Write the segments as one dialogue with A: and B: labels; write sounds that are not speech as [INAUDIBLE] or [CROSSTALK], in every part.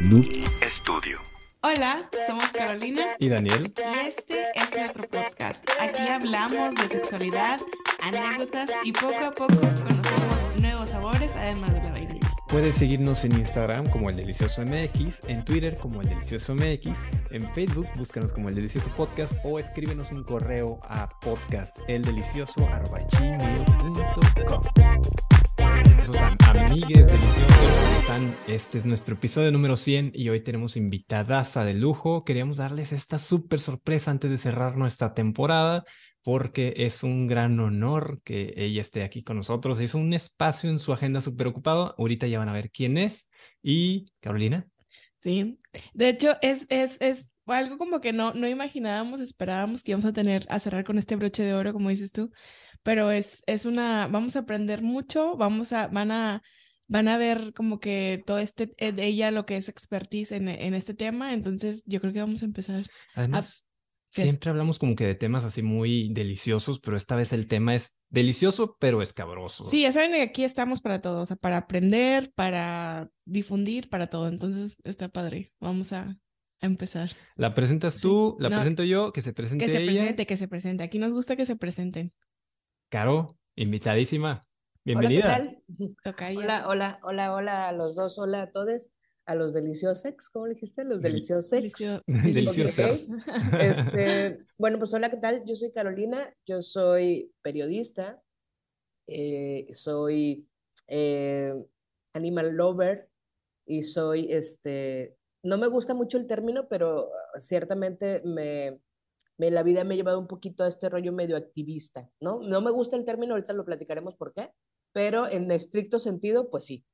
A: Noob Studio.
B: Hola, somos Carolina
C: y Daniel.
B: Y este es nuestro podcast. Aquí hablamos de sexualidad, anécdotas y poco a poco conocemos nuevos sabores además de la vainilla.
C: Puedes seguirnos en Instagram como El Delicioso MX, en Twitter como El Delicioso MX, en Facebook búscanos como El Delicioso Podcast o escríbenos un correo a podcasteldelicioso.gmail.com Amigues deliciosos están. Este es nuestro episodio número 100 y hoy tenemos invitadaza de lujo. Queríamos darles esta súper sorpresa antes de cerrar nuestra temporada porque es un gran honor que ella esté aquí con nosotros. Es un espacio en su agenda súper ocupado. Ahorita ya van a ver quién es. Y Carolina.
B: Sí, de hecho es, es, es algo como que no, no imaginábamos, esperábamos que íbamos a tener a cerrar con este broche de oro, como dices tú, pero es, es una, vamos a aprender mucho, vamos a, van a, van a ver como que todo este, eh, ella lo que es expertise en, en este tema, entonces yo creo que vamos a empezar.
C: Además, Siempre hablamos como que de temas así muy deliciosos, pero esta vez el tema es delicioso, pero escabroso.
B: Sí, ya saben que aquí estamos para todo, o sea, para aprender, para difundir, para todo. Entonces está padre. Vamos a, empezar.
C: La presentas tú, la presento yo, que se presente
B: Que se
C: ella.
B: presente, que se presente. Aquí nos gusta que se presenten.
C: Caro, invitadísima. Bienvenida.
D: Hola, hola, hola, hola a los dos, hola a todos a los deliciosex, ¿cómo dijiste? Los deliciosex. [LAUGHS]
C: Deliciosos.
D: Este, bueno, pues hola, ¿qué tal? Yo soy Carolina, yo soy periodista, eh, soy eh, animal lover y soy, este, no me gusta mucho el término, pero ciertamente me, me, la vida me ha llevado un poquito a este rollo medio activista, ¿no? No me gusta el término, ahorita lo platicaremos por qué, pero en estricto sentido, pues sí,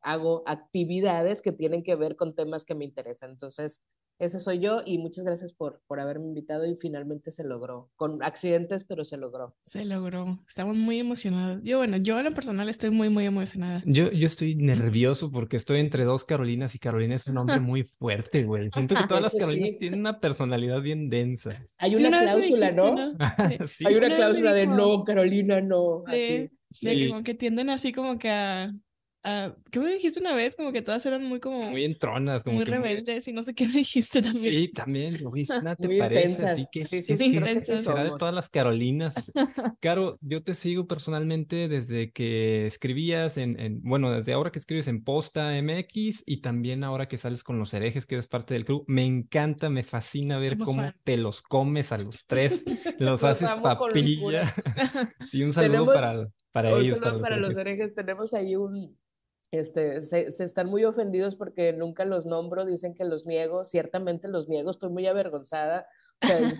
D: hago actividades que tienen que ver con temas que me interesan. Entonces, ese soy yo y muchas gracias por, por haberme invitado y finalmente se logró, con accidentes, pero se logró.
B: Se logró, estamos muy emocionados. Yo, bueno, yo en lo personal estoy muy, muy emocionada.
C: Yo, yo estoy nervioso porque estoy entre dos Carolinas y Carolina es un hombre [LAUGHS] muy fuerte, güey. Siento que [LAUGHS] todas las Carolinas tienen una personalidad bien densa.
D: Hay una cláusula, ¿no? [LAUGHS] Hay una cláusula de no, Carolina, no.
B: Así. De como que tienden así como que a Uh, ¿Qué me dijiste una vez? Como que todas eran muy como...
C: Muy entronas. Como
B: muy rebeldes y no sé qué me [LAUGHS] dijiste también.
C: Sí, también. ¿Nada te parece a ti? que sí, sí, sí, será de todas las Carolinas? [LAUGHS] Caro, yo te sigo personalmente desde que escribías en, en, Bueno, desde ahora que escribes en Posta MX y también ahora que sales con los herejes, que eres parte del club. Me encanta, me fascina ver cómo te los comes a los tres. [LAUGHS] Los, haces papilla. sí, un saludo para, para ellos.
D: Un saludo para, los herejes. Tenemos ahí un este, se, están muy ofendidos porque nunca los nombro, dicen que los niego, ciertamente los niego, estoy muy avergonzada.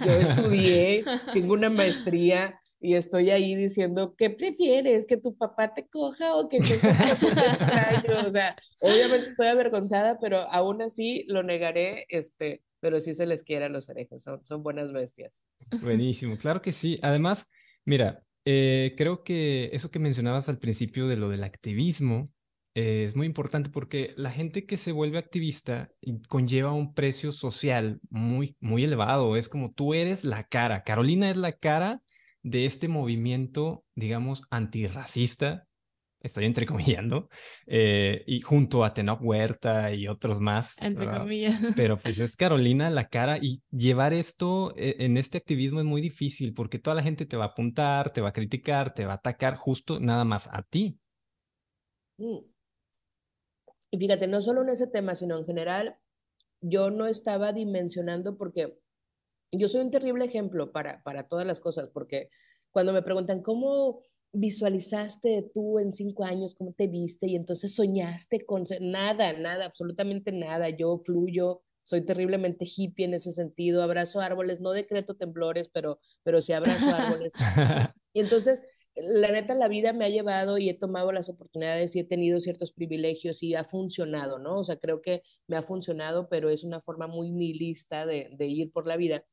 D: yo estudié, [LAUGHS] tengo una maestría y estoy ahí diciendo, ¿qué prefieres? ¿Que tu papá te coja o que te [LAUGHS] extraño? O sea, obviamente estoy avergonzada, pero aún así lo negaré, este, pero sí se les quiere a los herejes, son, son buenas bestias.
C: Buenísimo, claro que sí. Además, mira, eh, creo que eso que mencionabas al principio de lo del activismo, es muy importante porque la gente que se vuelve activista conlleva un precio social muy, muy elevado. Es como tú eres la cara. Carolina es la cara de este movimiento, digamos, antirracista. Estoy entrecomillando. Eh, y junto a Tenoch Huerta y otros más.
B: Entre comillas. [LAUGHS]
C: Pero pues es Carolina la cara y llevar esto eh, en este activismo es muy difícil porque toda la gente te va a apuntar, te va a criticar, te va a atacar justo nada más a ti.
D: Mm. Y fíjate, no solo en ese tema, sino en general, yo no estaba dimensionando porque yo soy un terrible ejemplo para, para todas las cosas, porque cuando me preguntan, ¿cómo visualizaste tú en cinco años? ¿Cómo te viste? Y entonces soñaste con nada, nada, absolutamente nada. Yo fluyo, soy terriblemente hippie en ese sentido, abrazo árboles, no decreto temblores, pero, pero sí abrazo árboles. [LAUGHS] y entonces la neta, la vida me ha llevado y he tomado las oportunidades y he tenido ciertos privilegios y ha funcionado, ¿no? O sea, creo que me ha funcionado, pero es una forma muy nihilista de, de ir por la vida.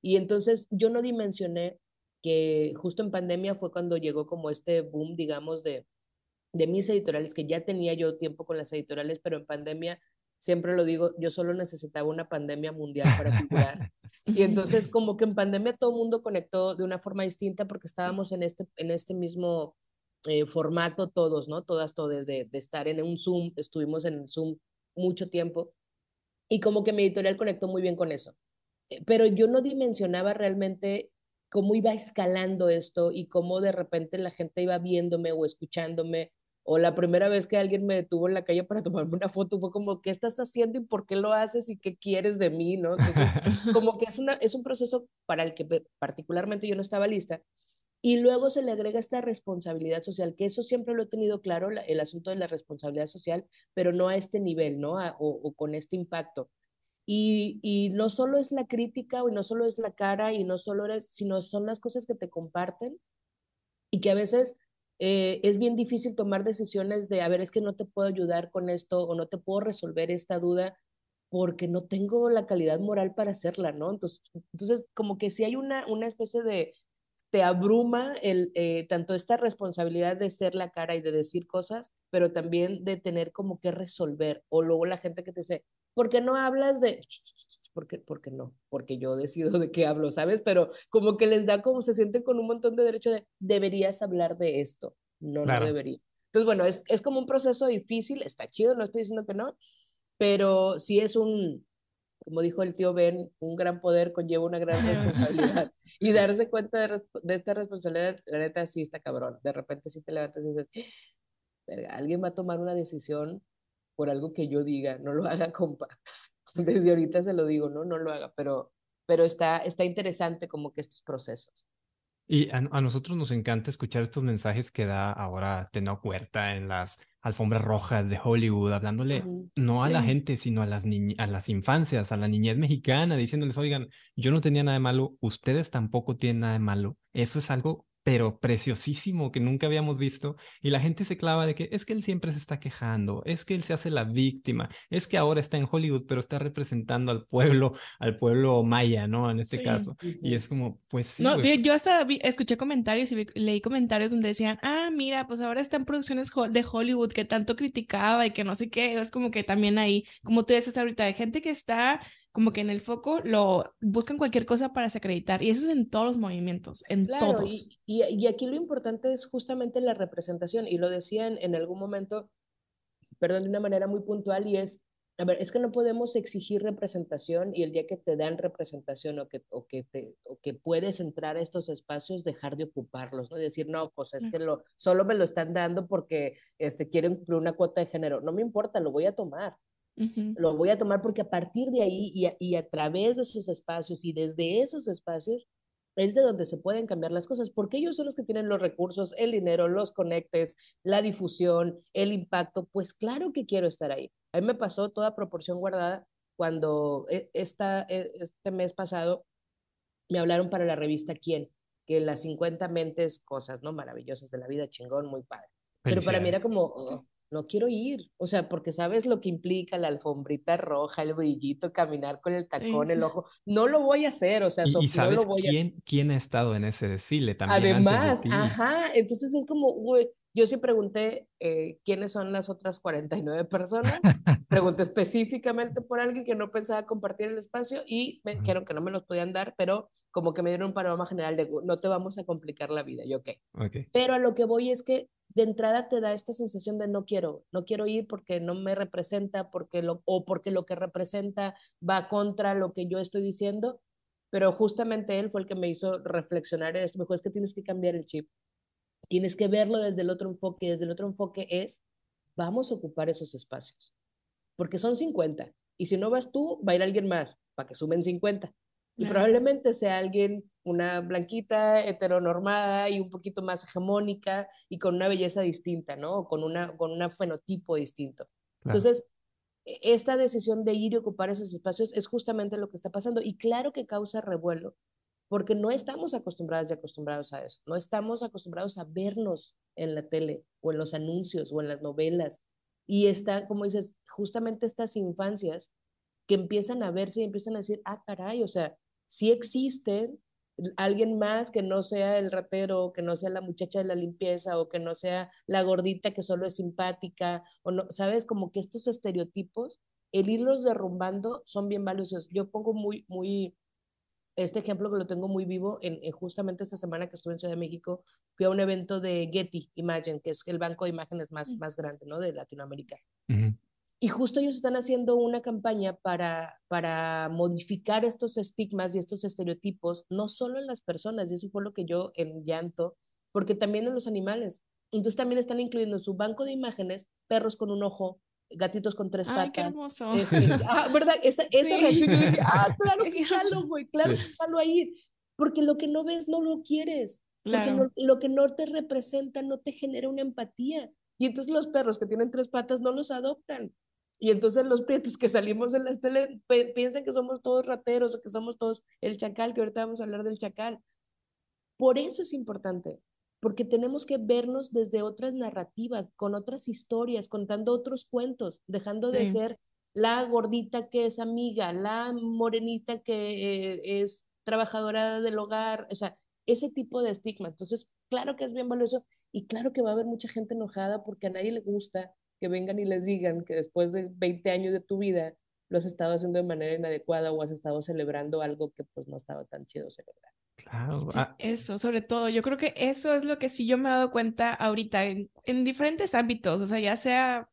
D: Y entonces yo no dimensioné que justo en pandemia fue cuando llegó como este boom, digamos, de, de mis editoriales, que ya tenía yo tiempo con las editoriales, pero en pandemia siempre lo digo, yo solo necesitaba una pandemia mundial para figurar. y entonces [LAUGHS] como que en pandemia todo el mundo conectó de una forma distinta porque estábamos en este, en este mismo eh, formato todos, ¿no? Todas, todas, de, de estar en un Zoom, estuvimos en Zoom mucho tiempo. Y como que mi editorial conectó muy bien con eso. Pero yo no dimensionaba realmente cómo iba escalando esto y cómo de repente la gente iba viéndome o escuchándome. O la primera vez que alguien me detuvo en la calle para tomarme una foto fue como, ¿qué estás haciendo y por qué lo haces y qué quieres de mí? ¿no? Entonces, [LAUGHS] como que es, una, es un proceso para el que particularmente yo no estaba lista. Y luego se le agrega esta responsabilidad social, que eso siempre lo he tenido claro, el asunto de la responsabilidad social, pero no a este nivel, ¿no? o, con este impacto. Y, y, no solo es la crítica, y no solo es la cara, y no solo eres, sino son las cosas que te comparten y que a veces eh, es bien difícil tomar decisiones de, a ver, es que no te puedo ayudar con esto o no te puedo resolver esta duda porque no tengo la calidad moral para hacerla, ¿no? Entonces, entonces como que si hay una, una especie de, te abruma el, eh, tanto esta responsabilidad de ser la cara y de decir cosas, pero también de tener como que resolver. O luego la gente que te dice, ¿por qué no hablas de...? Porque, porque no, porque yo decido de qué hablo, ¿sabes? Pero como que les da como se sienten con un montón de derecho de, deberías hablar de esto. No, no debería. Entonces, bueno, es, es como un proceso difícil, está chido, no estoy diciendo que no, pero sí es un, como dijo el tío Ben, un gran poder conlleva una gran [LAUGHS] responsabilidad. y darse cuenta de, de, esta responsabilidad, la neta sí está cabrón. De repente sí te levantas y dices, alguien va a tomar una decisión por algo que yo diga, no lo [LAUGHS] haga, compa. Desde ahorita se lo digo, no, no lo haga, pero, pero está, está interesante como que estos procesos.
C: Y a, nosotros nos encanta escuchar estos mensajes que da ahora Teno Huerta en las alfombras rojas de Hollywood, hablándole no a la gente, sino a las, a las infancias, a la niñez mexicana, diciéndoles, oigan, yo no tenía nada de malo, ustedes tampoco tienen nada de malo. Eso es algo pero preciosísimo que nunca habíamos visto y la gente se clava de que es que él siempre se está quejando, es que él se hace la víctima, es que ahora está en Hollywood pero está representando al pueblo, al pueblo maya, ¿no? En este caso. Y es como, pues sí.
B: No, yo hasta escuché comentarios y leí comentarios donde decían, ah, mira, pues ahora está en producciones de Hollywood que tanto criticaba y que no sé qué, es como que también ahí, como tú dices ahorita, hay gente que está como que en el foco lo buscan cualquier cosa para desacreditar y eso es en todos los movimientos, en claro, todos.
D: Y, y, aquí lo importante es justamente la representación y lo decían en, algún momento, perdón, de una manera muy puntual y es, a ver, es que no podemos exigir representación y el día que te dan representación o que, o que, te, o que puedes entrar a estos espacios, dejar de ocuparlos, ¿no? Decir, no, pues es que lo, solo me lo están dando porque este, quieren cumplir una cuota de género. No me importa, lo voy a tomar. Lo voy a tomar porque a partir de ahí y a, y a, través de esos espacios y desde esos espacios es de donde se pueden cambiar las cosas, porque ellos son los que tienen los recursos, el dinero, los conectes, la difusión, el impacto. Pues claro que quiero estar ahí. A mí me pasó toda proporción guardada cuando e, esta, e, este mes pasado me hablaron para la revista Quién, que las 50 mentes, cosas, ¿no? Maravillosas de la vida, chingón, muy padre. Pero para mí era como, oh, no quiero ir, o sea, porque sabes lo que implica la alfombrita roja, el brillito, caminar con el tacón, el ojo, no lo voy a hacer, o sea,
C: y, sabes quién, quién ha estado en ese desfile también.
D: Además, ajá, entonces es como, güey, yo sí pregunté eh, quiénes son las otras 49 personas, [LAUGHS] pregunté específicamente por alguien que no pensaba compartir el espacio y me dijeron que no me los podían dar, pero como que me dieron un panorama general de no te vamos a complicar la vida, yo. Okay. Pero a lo que voy es que de entrada te da esta sensación de no quiero, no quiero ir porque no me representa, porque lo, o porque lo que representa va contra lo que yo estoy diciendo, pero justamente él fue el que me hizo reflexionar en esto, me dijo, es que tienes que cambiar el chip, tienes que verlo desde el otro enfoque, desde el otro enfoque es, vamos a ocupar esos espacios, porque son 50, y si no vas tú, va a ir alguien más, para que sumen 50. Y probablemente sea alguien, una blanquita, heteronormada y un poquito más hegemónica y con una belleza distinta, ¿no? con, una, con un fenotipo distinto. Entonces, e, esta decisión de ir y ocupar esos espacios es justamente lo que está pasando. Y claro que causa revuelo, porque no estamos acostumbradas y acostumbrados a eso. No estamos acostumbrados a vernos en la tele o en los anuncios o en las novelas. Y está, como dices, justamente estas infancias que empiezan a verse y empiezan a decir, ah, caray, o sea, si existe alguien más que no sea el ratero, que no sea la muchacha de la limpieza o que no sea la gordita que solo es simpática o no, sabes, como que estos estereotipos, el irlos derrumbando son bien valiosos. Yo pongo muy, muy, este ejemplo que lo tengo muy vivo, en, justamente esta semana que estuve en Ciudad de México, fui a un evento de Getty Imagine, que es el banco de imágenes más, mm. más grande, ¿no? De Latinoamérica. Y justo ellos están haciendo una campaña para, para modificar estos estigmas y estos estereotipos, no solo en las personas, y eso fue lo que yo en llanto, porque también en los animales. Entonces también están incluyendo en su banco de imágenes perros con un ojo, gatitos con tres patas. Ay, qué hermoso. Este, [LAUGHS] ah, ¿verdad? Esa, esa reacción, yo dije, ah, [LAUGHS] claro que jalo, güey, claro que jalo ahí. Porque lo que no ves no lo quieres. Porque lo que no te representa no te genera una empatía. Y entonces los perros que tienen tres patas no los adoptan. Y entonces los prietos que salimos en las tele piensan que somos todos rateros o que somos todos el chacal, que ahorita vamos a hablar del chacal. Por eso es importante, porque tenemos que vernos desde otras narrativas, con otras historias, contando otros cuentos, dejando de ser la gordita que es amiga, la morenita que eh, es trabajadora del hogar, o sea, ese tipo de estigma. Entonces, claro que es bien valioso y claro que va a haber mucha gente enojada porque a nadie le gusta que vengan y les digan que después de 20 años de tu vida lo has estado haciendo de manera inadecuada o has estado celebrando algo que pues no estaba tan chido celebrar.
B: Claro. Ah. Eso, sobre todo, yo creo que eso es lo que sí yo me he dado cuenta ahorita en, en diferentes ámbitos, o sea, ya sea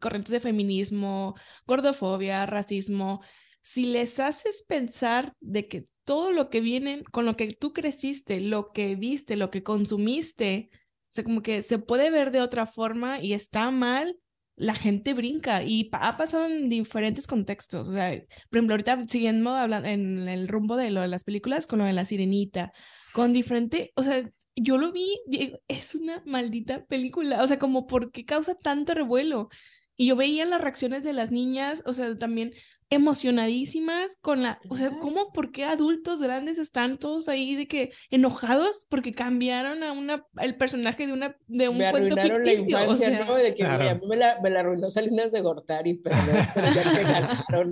B: corrientes de feminismo, gordofobia, racismo, si les haces pensar de que todo lo que viene, con lo que tú creciste, lo que viste, lo que consumiste, o sea, como que se puede ver de otra forma y está mal, la gente brinca y ha pasado en diferentes contextos. O sea, por ejemplo, ahorita siguiendo hablando en el rumbo de lo de las películas con lo de la sirenita, con diferente, o sea, yo lo vi, es una maldita película, o sea, como porque causa tanto revuelo. Y yo veía las reacciones de las niñas, o sea, también emocionadísimas con la, o sea, ¿cómo, por qué adultos grandes están todos ahí de que enojados porque cambiaron a una, el personaje de una, de un me cuento ficticio? la infancia,
D: ¿no? De que a mí me la, me la arruinó Salinas de Gortari, pero, pero ya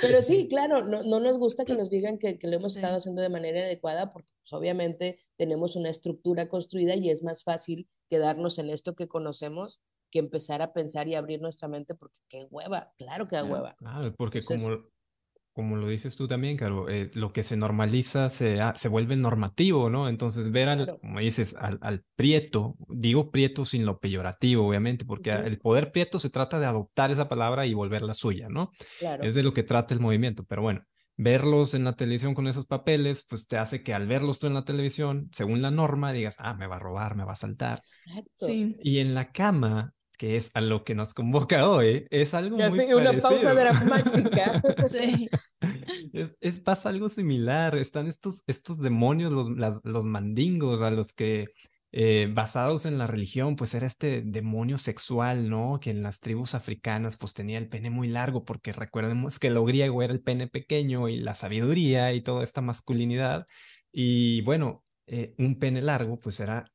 D: Pero sí, claro, no, no, nos gusta que nos digan que, que lo hemos estado haciendo de manera adecuada porque pues, obviamente tenemos una estructura construida y es más fácil quedarnos en esto que conocemos que empezar a pensar y abrir nuestra mente porque qué hueva, claro que da hueva.
C: Claro, porque como, como lo dices tú también, Caro, eh, lo que se normaliza se, se vuelve normativo, ¿no? Entonces ver al, como dices, al, al, prieto, digo prieto sin lo peyorativo, obviamente, porque el poder prieto se trata de adoptar esa palabra y volverla suya, ¿no? Claro. Es de lo que trata el movimiento, pero bueno verlos en la televisión con esos papeles, pues te hace que al verlos tú en la televisión, según la norma, digas, ah, me va a robar, me va a saltar. Exacto. Sí. Y en la cama, que es a lo que nos convoca hoy, es algo ya muy sé, una pausa dramática. [LAUGHS] sí. Es, es, pasa algo similar, están estos, estos demonios, los, las, los mandingos a los que eh, basados en la religión, pues era este demonio sexual, ¿no? Que en las tribus africanas pues tenía el pene muy largo, porque recordemos que lo griego era el pene pequeño y la sabiduría y toda esta masculinidad. Y bueno, eh, un pene largo pues era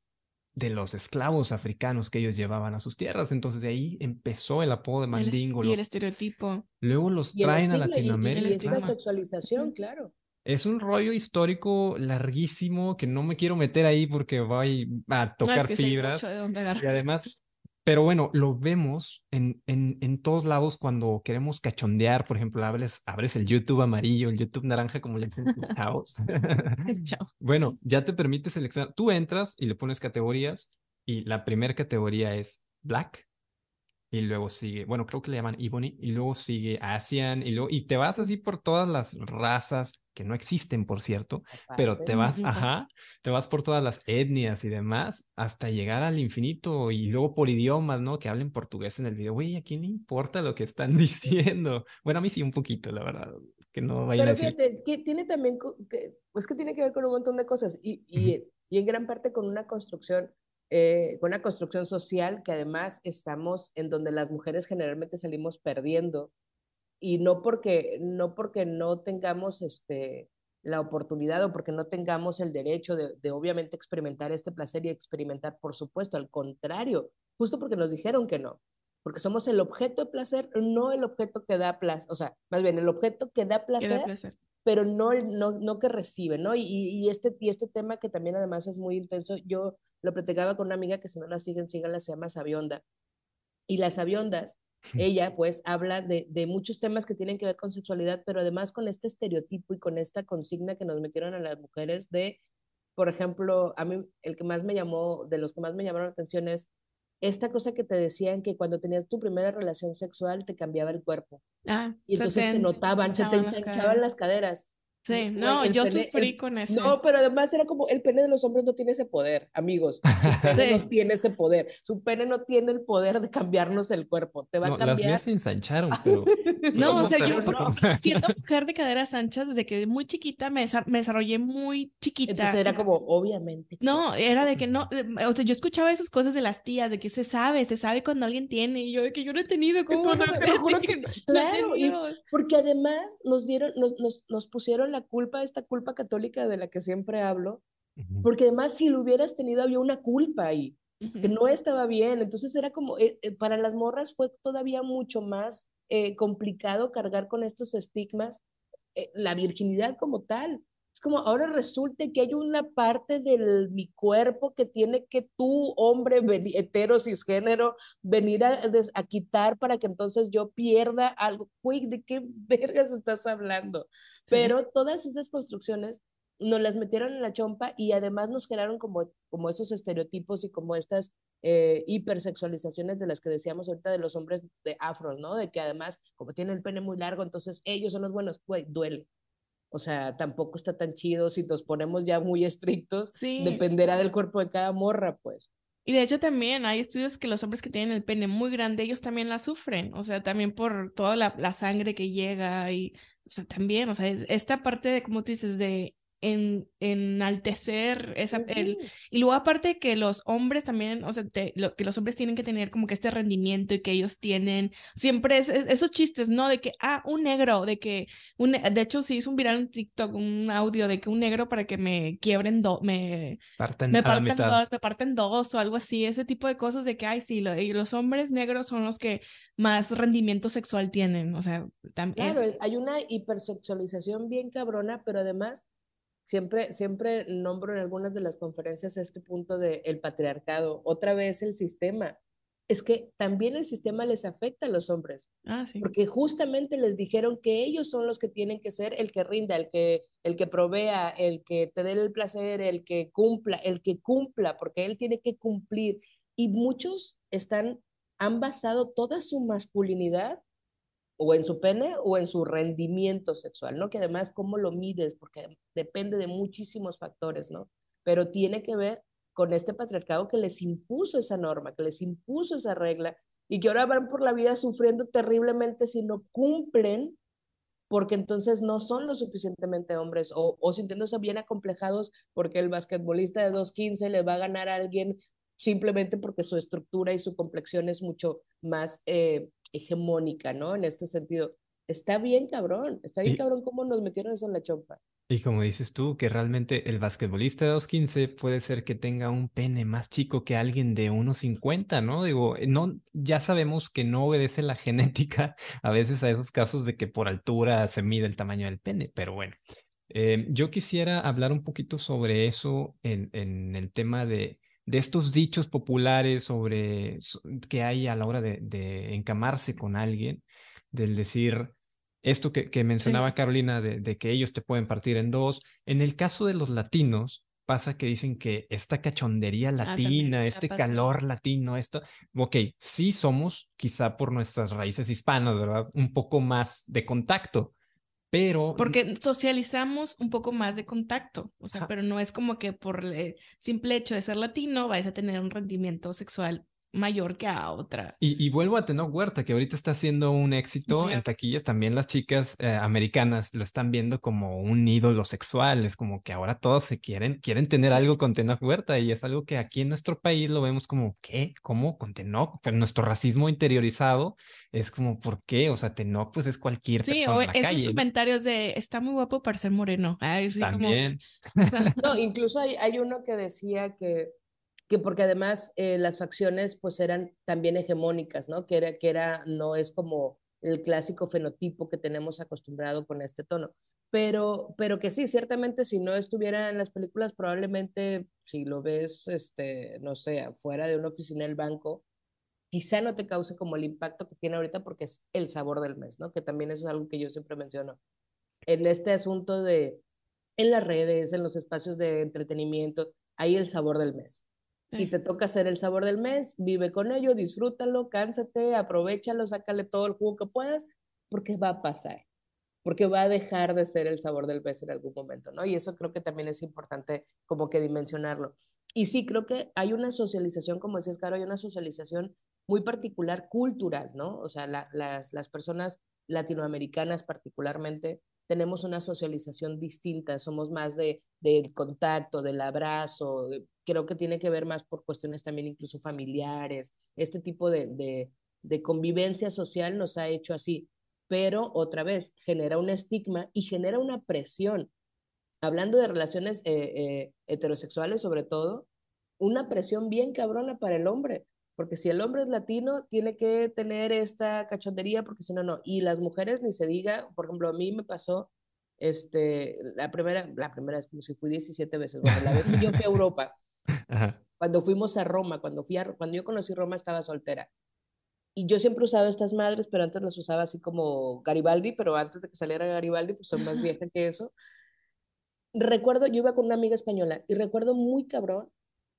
C: de los esclavos africanos que ellos llevaban a sus tierras. Entonces de ahí empezó el apodo de mandingo.
B: Y el estereotipo.
C: Luego los traen a Latinoamérica.
D: Y, la sexualización, claro.
C: Es un rollo histórico larguísimo que no me quiero meter ahí porque voy a tocar fibras. y además pero bueno, lo vemos en, en, en, todos lados cuando queremos cachondear. Por ejemplo, abres, abres el YouTube amarillo, el YouTube naranja, como le dicen [LAUGHS] chavos. [LAUGHS] bueno, ya te permite seleccionar. Tú entras y le pones categorías y la primera categoría es Black. Y luego sigue, bueno, creo que le llaman Ebony, y luego sigue Asian, y luego, y te vas así por todas las razas, que no existen, por cierto, pero te vas, ajá, te vas por todas las etnias y demás hasta llegar al infinito y luego por idiomas, ¿no? Que hablen portugués en el video. Güey, ¿a quién le importa lo que están [LAUGHS] diciendo? Bueno, a mí sí un poquito, la verdad, que no vayan a decir.
D: Fíjate, que tiene también, pues que tiene que ver con un montón de cosas y, y, y en gran parte con una construcción eh, con una construcción social que además estamos en donde las mujeres generalmente salimos perdiendo y no porque no, porque no tengamos este, la oportunidad o porque no tengamos el derecho de, de, obviamente experimentar este placer y experimentar, por supuesto, al contrario, justo porque nos dijeron que no, porque somos el objeto de placer, no el objeto que da placer, o sea, más bien el objeto que da placer, placer. Pero no, no, no que recibe, ¿no? Y, y, este, y este tema que también además es muy intenso, yo lo platicaba con una amiga que si no la siguen, síganla, se llama Sabionda. Y las Sabiondas ella pues habla de, de, muchos temas que tienen que ver con sexualidad, pero además con este estereotipo y con esta consigna que nos metieron a las mujeres de, por ejemplo, a mí el que más me llamó, de los que más me llamaron la atención es esta cosa que te decían que cuando tenías tu primera relación sexual te cambiaba el cuerpo.
B: Ah,
D: y entonces te, notaban, se te ensanchaban las caderas.
B: Sí, no, yo sufrí con eso.
D: No, pero además era como el pene de los hombres no tiene ese poder, amigos. [LAUGHS] Su pene no tiene ese poder. Su pene no tiene el poder de cambiarnos el cuerpo. Te va a cambiar.
C: Las mías se ensancharon, [LAUGHS] pero.
B: no, o sea, yo [LAUGHS] siendo mujer de caderas anchas, desde que muy chiquita me, me desarrollé muy chiquita.
D: Entonces era como, obviamente.
B: No, era de que no. O sea, yo escuchaba esas cosas de las tías, de que se sabe, se sabe cuando alguien tiene. Y yo, de que yo no he tenido. ¿cómo no,
D: te lo juro que. claro, porque además nos dieron, nos, nos, nos pusieron la culpa, esta culpa católica de la que siempre hablo, porque además si lo hubieras tenido había una culpa ahí, que no estaba bien, entonces era como, eh, eh, para las morras fue todavía mucho más eh, complicado cargar con estos estigmas, la virginidad como tal, es como ahora resulta que hay una parte de mi cuerpo que tiene que tú, hombre hetero, cisgénero, venir a, a, quitar para que entonces yo pierda algo. Uy, ¿de qué [LAUGHS] vergas estás hablando? Pero todas esas construcciones nos las metieron en la chompa y además nos generaron como, como esos estereotipos y como estas eh, hipersexualizaciones de las que decíamos ahorita de los hombres de afro, ¿no? De que además, como tienen el pene muy largo, entonces ellos son los buenos, güey, duele. O sea, tampoco está tan chido si nos ponemos ya muy estrictos. Dependerá del cuerpo de cada morra, pues.
B: Y de hecho también hay estudios que los hombres que tienen el pene muy grande, ellos también la sufren, o sea, también por toda la, la sangre que llega y, o sea, también, o sea, esta parte de, como tú dices, de en, enaltecer esa, el, y luego aparte que los hombres también, o sea, lo, que los hombres tienen que tener como que este rendimiento y que ellos tienen siempre es, esos chistes, ¿no? De que, ah, un negro, de que, un, de hecho sí hizo un viral en TikTok, un audio de que un negro para que me quiebren dos, me
C: parten,
B: me parten dos, me parten dos o algo así, ese tipo de cosas de que, ay, sí, y los hombres negros son los que más rendimiento sexual tienen, o sea,
D: también. Claro, hay una hipersexualización bien cabrona, pero además Siempre, siempre nombro en algunas de las conferencias este punto del el patriarcado, otra vez el sistema. Es que también el sistema les afecta a los hombres,
B: ah, sí.
D: porque justamente les dijeron que ellos son los que tienen que ser el que rinda, el que, el que provea, el que te dé el placer, el que cumpla, el que cumpla, porque él tiene que cumplir. Y muchos están, han basado toda su masculinidad o en su pene o en su rendimiento sexual, ¿no? Que además, ¿cómo lo mides? Porque depende de muchísimos factores, ¿no? Pero tiene que ver con este patriarcado que les impuso esa norma, que les impuso esa regla y que ahora van por la vida sufriendo terriblemente si no cumplen, porque entonces no son lo suficientemente hombres o, o sintiéndose bien acomplejados porque el basquetbolista de 2.15 le va a ganar a alguien simplemente porque su estructura y su complexión es mucho más eh, hegemónica, ¿no? En este sentido. Está bien cabrón, está bien cabrón cómo nos metieron eso en la chompa.
C: Y como dices tú, que realmente el basquetbolista de 2.15 puede ser que tenga un pene más chico que alguien de 1.50, ¿no? Digo, no, ya sabemos que no obedece la [LAUGHS] genética a veces a esos casos de que por altura se mide el tamaño del pene, pero bueno. Eh, yo quisiera hablar un poquito sobre eso en, en el tema de, de estos dichos populares sobre que hay a la hora de, encamarse con alguien, del decir esto que, mencionaba Carolina, de, que ellos te pueden partir en dos. En el caso de los latinos, pasa que dicen que esta cachondería ah, latina, este calor latino, esto, ok, sí somos, quizá por nuestras raíces hispanas, ¿verdad? Un poco más de contacto, pero...
B: Porque socializamos un poco más de contacto, o sea, pero no es como que por el simple hecho de ser latino vais a tener un rendimiento sexual mayor que a otra.
C: Y, vuelvo a Tenoch Huerta, que ahorita está haciendo un éxito en taquillas. También las chicas eh, americanas lo están viendo como un ídolo sexual. Es como que ahora todos se quieren, quieren tener algo con Tenoch Huerta y es algo que aquí en nuestro país lo vemos como, ¿qué? ¿Cómo? Con Tenoch. Pero nuestro racismo interiorizado es como, ¿por qué? O sea, Tenoch pues es cualquier sí, persona. Sí,
B: esos comentarios de, está muy guapo para ser moreno.
C: También. [LAUGHS] [LAUGHS]
D: no, incluso hay, hay uno que decía que que porque además eh, las facciones pues eran también hegemónicas, ¿no? Que era, que era, no es como el clásico fenotipo que tenemos acostumbrado con este tono, pero, pero que sí, ciertamente si no estuviera en las películas, probablemente si lo ves, este, no sé, fuera de una oficina del banco, quizá no te cause como el impacto que tiene ahorita porque es el sabor del mes, ¿no? Que también eso es algo que yo siempre menciono. En este asunto de, en las redes, en los espacios de entretenimiento, hay el sabor del mes y te toca hacer el sabor del mes, vive con ello, disfrútalo, cánsate, aprovechalo, sácale todo el jugo que puedas, porque va a pasar, porque va a dejar de ser el sabor del mes en algún momento, ¿no? Y eso creo que también es importante como que dimensionarlo. Y sí, creo que hay una socialización, como decías, Caro, hay una socialización muy particular cultural, ¿no? O sea, las, las personas latinoamericanas particularmente tenemos una socialización distinta, somos más de, del contacto, del abrazo, creo que tiene que ver más por cuestiones también incluso familiares, este tipo de, de, de convivencia social nos ha hecho así, pero otra vez genera un estigma y genera una presión. Hablando de relaciones eh, eh, heterosexuales sobre todo, una presión bien cabrona para el hombre, porque si el hombre es latino, tiene que tener esta cachondería, porque si no, no. Y las mujeres, ni se diga, por ejemplo, a mí me pasó, este, la primera, la primera vez, como si fui 17 veces, bueno, la vez que yo fui a [LAUGHS] Europa, cuando fuimos a Roma, cuando, fui a, cuando yo conocí Roma estaba soltera. Y yo siempre he usado estas madres, pero antes las usaba así como Garibaldi, pero antes de que saliera Garibaldi, pues son más viejas que eso. Recuerdo, yo iba con una amiga española y recuerdo muy cabrón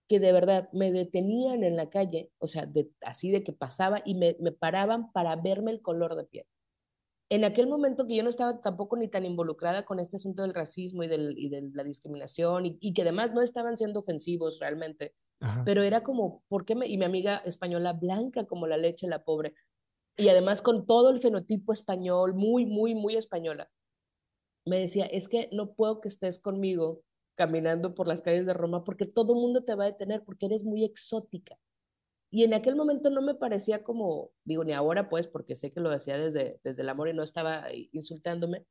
D: que de verdad me detenían en la calle, o sea, de, así de que pasaba y me paraban para verme el color de piel. En aquel momento que yo no estaba tampoco ni tan involucrada con este asunto del racismo y, del, y de la discriminación y, y, que además no estaban siendo ofensivos realmente, Ajá. pero era como, ¿por qué me? Y mi amiga española blanca como la leche, la pobre, y además con todo el fenotipo español, muy, muy, muy española, me decía, es que no puedo que estés conmigo caminando por las calles de Roma porque todo el mundo te va a detener porque eres muy exótica. Y en aquel momento no me parecía como, digo, ni ahora pues, porque sé que lo decía desde, desde el amor y no estaba insultándome,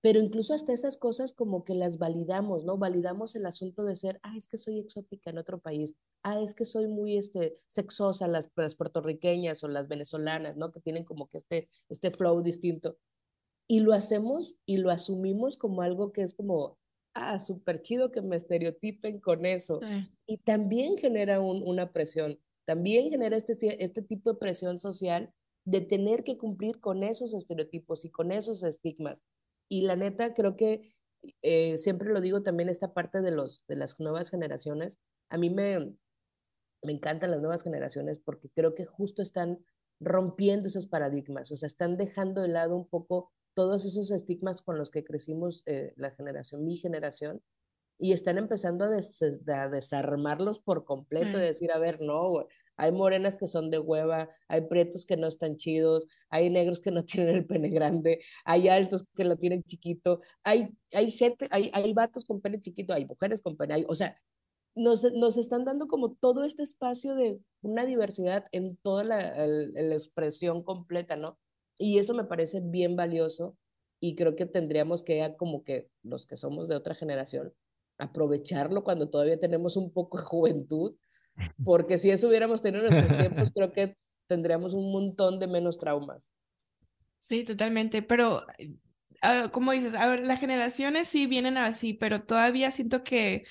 D: pero incluso hasta esas cosas como que las validamos, ¿no? Validamos el asunto de ser, ah, es que soy exótica en otro país, ah, es que soy muy este, sexosa, las, las puertorriqueñas o las venezolanas, ¿no? Que tienen como que este, este flow distinto. Y lo hacemos y lo asumimos como algo que es como, ah, súper chido que me estereotipen con eso. Sí. Y también genera un, una presión, también genera este, este tipo de presión social de tener que cumplir con esos estereotipos y con esos estigmas. Y la neta, creo que eh, siempre lo digo también esta parte de, los, de las nuevas generaciones. A mí me, me encantan las nuevas generaciones porque creo que justo están rompiendo esos paradigmas, o sea, están dejando de lado un poco todos esos estigmas con los que crecimos eh, la generación, mi generación, y están empezando a, des a desarmarlos por completo, mm. de decir, a ver, no, güey, hay morenas que son de hueva, hay prietos que no están chidos, hay negros que no [LAUGHS] tienen el pene grande, hay altos que lo tienen chiquito, hay, hay gente, hay, hay vatos con pene chiquito, hay mujeres con pene, hay, o sea, nos, nos están dando como todo este espacio de una diversidad en toda la, el, la expresión completa, ¿no? Y eso me parece bien valioso y creo que tendríamos que, como que los que somos de otra generación, aprovecharlo cuando todavía tenemos un poco de juventud, [LAUGHS] porque si eso hubiéramos tenido en nuestros tiempos, [LAUGHS] creo que tendríamos un montón de menos traumas.
B: Sí, totalmente, pero uh, como dices, a ver, las generaciones sí vienen así, pero todavía siento que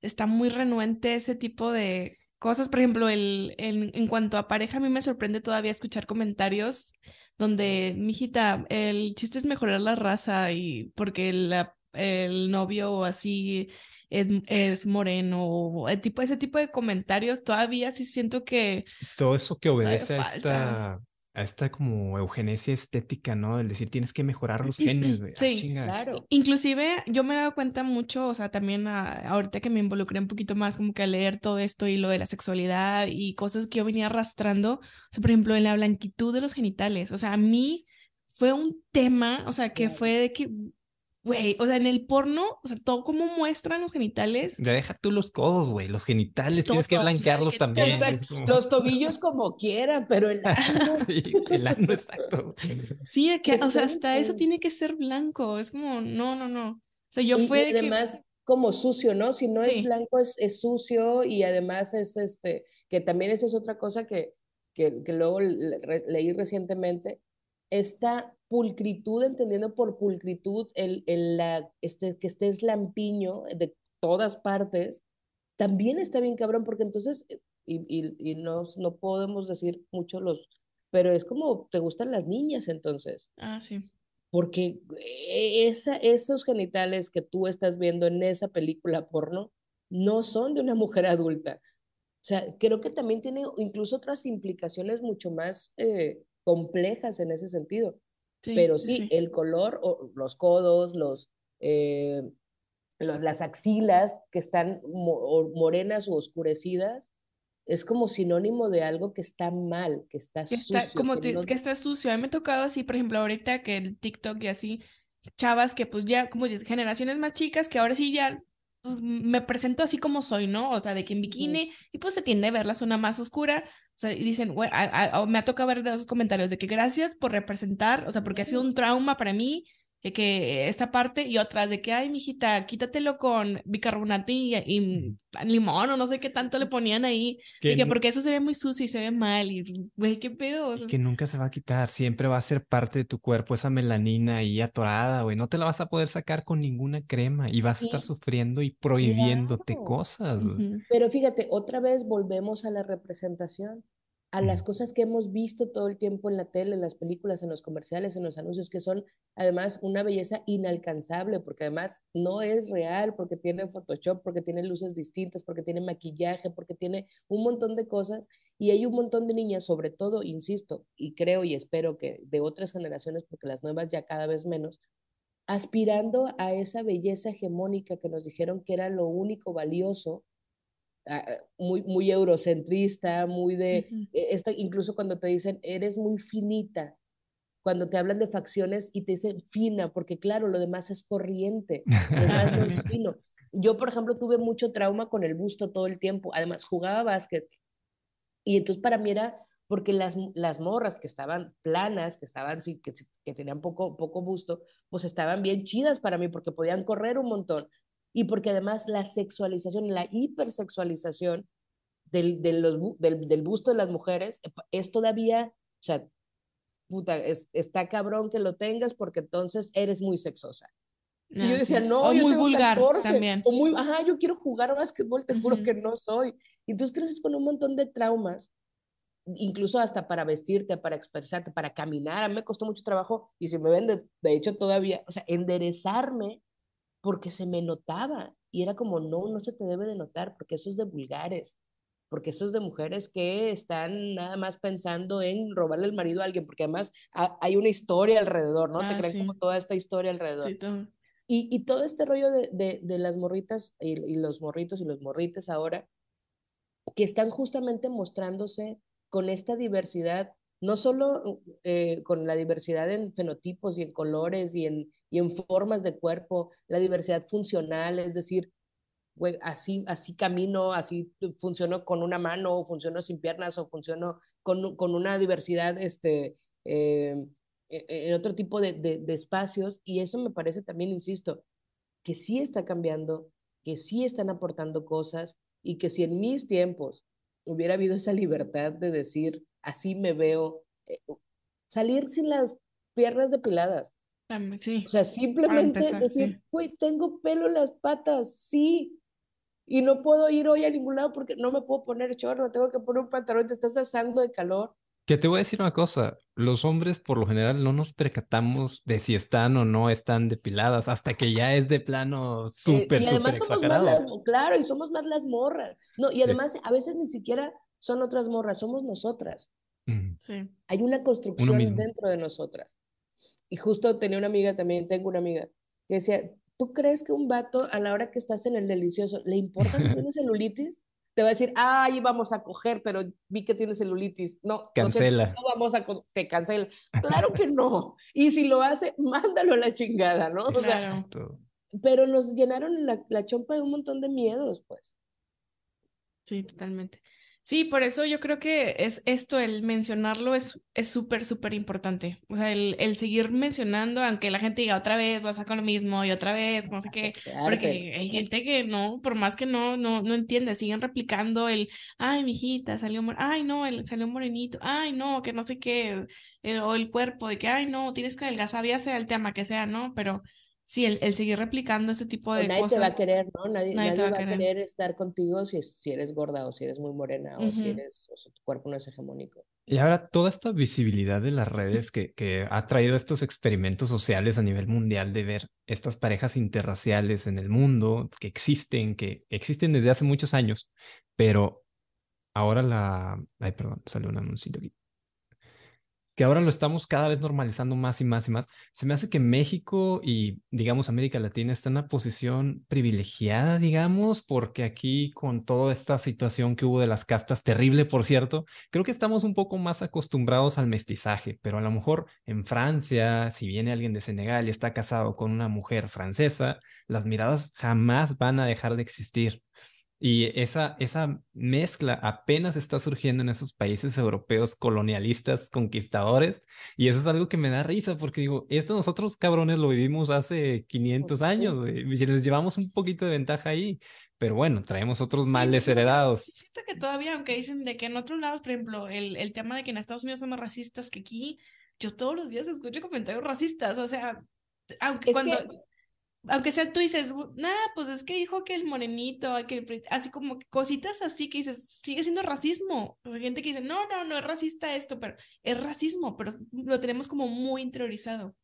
B: está muy renuente ese tipo de cosas. Por ejemplo, el, el, en cuanto a pareja, a mí me sorprende todavía escuchar comentarios donde, mijita, el chiste es mejorar la raza y porque la, el novio así es, es moreno, el tipo, ese tipo de comentarios todavía sí siento que...
C: Todo eso que obedece a esta, a esta como eugenesia estética, ¿no? El decir tienes que mejorar los genes, güey. Ah,
B: sí,
C: ah,
B: claro. Inclusive yo me he dado cuenta mucho, o sea, también a, ahorita que me involucré un poquito más como que a leer todo esto y lo de la sexualidad y cosas que yo venía arrastrando, o sea, por ejemplo, en la blanquitud de los genitales, o sea, a mí fue un tema, o sea, que fue de que Güey, o sea, en el porno, o sea, todo como muestran los genitales.
C: Ya deja tú los codos, güey, los genitales todo, tienes que blanquearlos o sea, que, también.
D: Como... Los tobillos como quiera, pero el ano. [LAUGHS]
C: sí, el ano, exacto.
B: Sí, que, o sea, hasta eso tiene que ser blanco, es como, no, no, no. O sea, yo y, fue.
D: Y además, que... como sucio, ¿no? Si no sí. es blanco, es, es, sucio y además es este, que también esa es otra cosa que, que, que luego le, leí recientemente, esta pulcritud, entendiendo por pulcritud el, el la, este, que estés lampiño de todas partes, también está bien cabrón, porque entonces, y, y, y no, no podemos decir mucho los, pero es como, te gustan las niñas entonces.
B: Ah, sí.
D: Porque esa, esos genitales que tú estás viendo en esa película porno no son de una mujer adulta, O sea, creo que también tiene incluso otras implicaciones mucho más eh, complejas en ese sentido. Pero sí, el color, o los codos, los, eh, las axilas que están morenas o oscurecidas, es como sinónimo de algo que está mal, que está sucio.
B: como que, está sucio. A mí me ha tocado así, por ejemplo, ahorita que el TikTok y así, chavas que pues ya, como generaciones más chicas que ahora sí ya me presento así como soy, ¿no? O sea, de que en bikini, y pues se tiende a ver la zona más oscura, o sea, y dicen, bueno, me ha tocado ver de esos comentarios de que gracias por representar, o sea, porque ha sido un trauma para mí que esta parte y otras de que, ay, mijita, quítatelo con bicarbonato y, limón o no sé qué tanto le ponían ahí. Que, porque eso se ve muy sucio y se ve mal y, güey, qué pedo.
C: Y que nunca se va a quitar, siempre va a ser parte de tu cuerpo esa melanina ahí atorada, güey. No te la vas a poder sacar con ninguna crema y vas a estar sufriendo y prohibiéndote cosas.
D: Pero fíjate, otra vez volvemos a la representación a las cosas que hemos visto todo el tiempo en la tele, en las películas, en los comerciales, en los anuncios, que son además una belleza inalcanzable, porque además no es real, porque tiene Photoshop, porque tiene luces distintas, porque tiene maquillaje, porque tiene un montón de cosas. Y hay un montón de niñas, sobre todo, insisto, y creo y espero que de otras generaciones, porque las nuevas ya cada vez menos, aspirando a esa belleza hegemónica que nos dijeron que era lo único valioso muy, muy eurocentrista, muy de, e, esta, incluso cuando te dicen, eres muy finita, cuando te hablan de facciones y te dicen fina, porque claro, lo demás es corriente, lo demás no es [LAUGHS] fino. Yo, por ejemplo, tuve mucho trauma con el busto todo el tiempo, además jugaba básquet, y entonces para mí era porque las, las morras que estaban planas, que estaban que, que tenían poco, poco busto, pues estaban bien chidas para mí porque podían correr un montón y porque además la sexualización, la hipersexualización del, del, los, del, del busto de las mujeres es todavía, o sea, puta, es, está cabrón que lo tengas porque entonces eres muy sexosa. y yo ah, decía, no,
B: o
D: yo
B: muy vulgar también.
D: O muy, ajá, yo quiero jugar básquetbol, te juro que no soy. Y entonces creces con un montón de traumas, incluso hasta para vestirte, para expresarte, para caminar. A mí me costó mucho trabajo y si me ven, de, de hecho, todavía, o sea, enderezarme porque se me notaba y era como, no, no se te debe de notar porque eso es de vulgares, porque eso es de mujeres que están nada más pensando en robarle el marido a alguien, porque además hay una historia alrededor, ¿no? te ah, creen como toda esta historia alrededor. y, y, todo este rollo de, de, de las morritas y, y, los morritos y los morrites ahora, que están justamente mostrándose con esta diversidad, no solo eh, con la diversidad en fenotipos y en colores y en, y en formas de cuerpo, la diversidad funcional, es decir, así, así camino, así funciono con una mano, o funciono sin piernas, o funciono con, con una diversidad este, eh, e, e, en otro tipo de, de, espacios. Y eso me parece también, insisto, que sí está cambiando, que sí están aportando cosas y que si en mis tiempos hubiera habido esa libertad de decir, así me veo, eh, salir sin las piernas depiladas,
B: Sí.
D: O sea, simplemente decir, güey, tengo pelo en las patas, sí. Y no puedo ir hoy a ningún lado porque no me puedo poner chorro, tengo que poner un pantalón, te estás asando de calor.
C: Que te voy a decir una cosa, los hombres por lo general no nos percatamos de si están o no están depiladas hasta que ya es de plano súper, súper exagerado.
D: claro, y somos más las morras. No, y además a veces ni siquiera son otras morras, somos nosotras.
B: Sí.
D: Hay una construcción dentro de nosotras. Y justo tenía una amiga también, tengo una amiga, que decía, ¿tú crees que un vato a la hora que estás en el delicioso, le importa si [LAUGHS] tienes celulitis? Te va a decir, ay, vamos a coger, pero vi que tienes celulitis. No,
C: cancela.
D: No, vamos a, te cancela. Claro que no. Y si lo hace, [LAUGHS] mándalo a la chingada, ¿no? O sea, pero nos llenaron la, la chompa de un montón de miedos, pues.
B: Sí, totalmente. Sí, por eso yo creo que es esto, el mencionarlo es súper, súper importante. O sea, el, el, seguir mencionando, aunque la gente diga otra vez, vas a con lo mismo y otra vez, no sé qué, porque hay gente que no, por más que no, no, no entiende, siguen replicando el, ay, mijita, salió, ay, no, el, salió morenito, ay, no, que no sé qué, eh, o el cuerpo, de que, ay, no, tienes que adelgazar, ya sea el tema que sea, ¿no? Pero sí, el, seguir replicando ese tipo de
D: nadie
B: cosas.
D: Nadie te va a querer, ¿no? Nadie, nadie, va, a querer. estar contigo si, si eres gorda o si eres muy morena o si eres, o tu cuerpo no es hegemónico.
C: Y ahora toda esta visibilidad de las redes [LAUGHS] que, que ha traído estos experimentos sociales a nivel mundial de ver estas parejas interraciales en el mundo que existen, que existen desde hace muchos años, pero ahora la... Ay, perdón, salió un anuncio aquí que ahora lo estamos cada vez normalizando más y más y más, se me hace que México y, digamos, América Latina está en una posición privilegiada, digamos, porque aquí con toda esta situación que hubo de las castas, terrible, por cierto, creo que estamos un poco más acostumbrados al mestizaje, pero a lo mejor en Francia, si viene alguien de Senegal y está casado con una mujer francesa, las miradas jamás van a dejar de existir. Y esa, esa mezcla apenas está surgiendo en esos países europeos colonialistas, conquistadores, y eso es algo que me da risa, porque digo, esto nosotros cabrones lo vivimos hace 500 años, y les llevamos un poquito de ventaja ahí, pero bueno, traemos otros males heredados.
B: Sí, siento que todavía, aunque dicen de que en otros lados, por ejemplo, el, el tema de que en Estados Unidos son más racistas que aquí, yo todos los días escucho comentarios racistas, o sea, aunque cuando aunque sea tú dices, nada, pues es que dijo que el morenito, que así como cositas así que dices, sigue siendo racismo. Hay gente que dice, no, no, no es racista esto, pero es racismo, pero lo tenemos como muy interiorizado.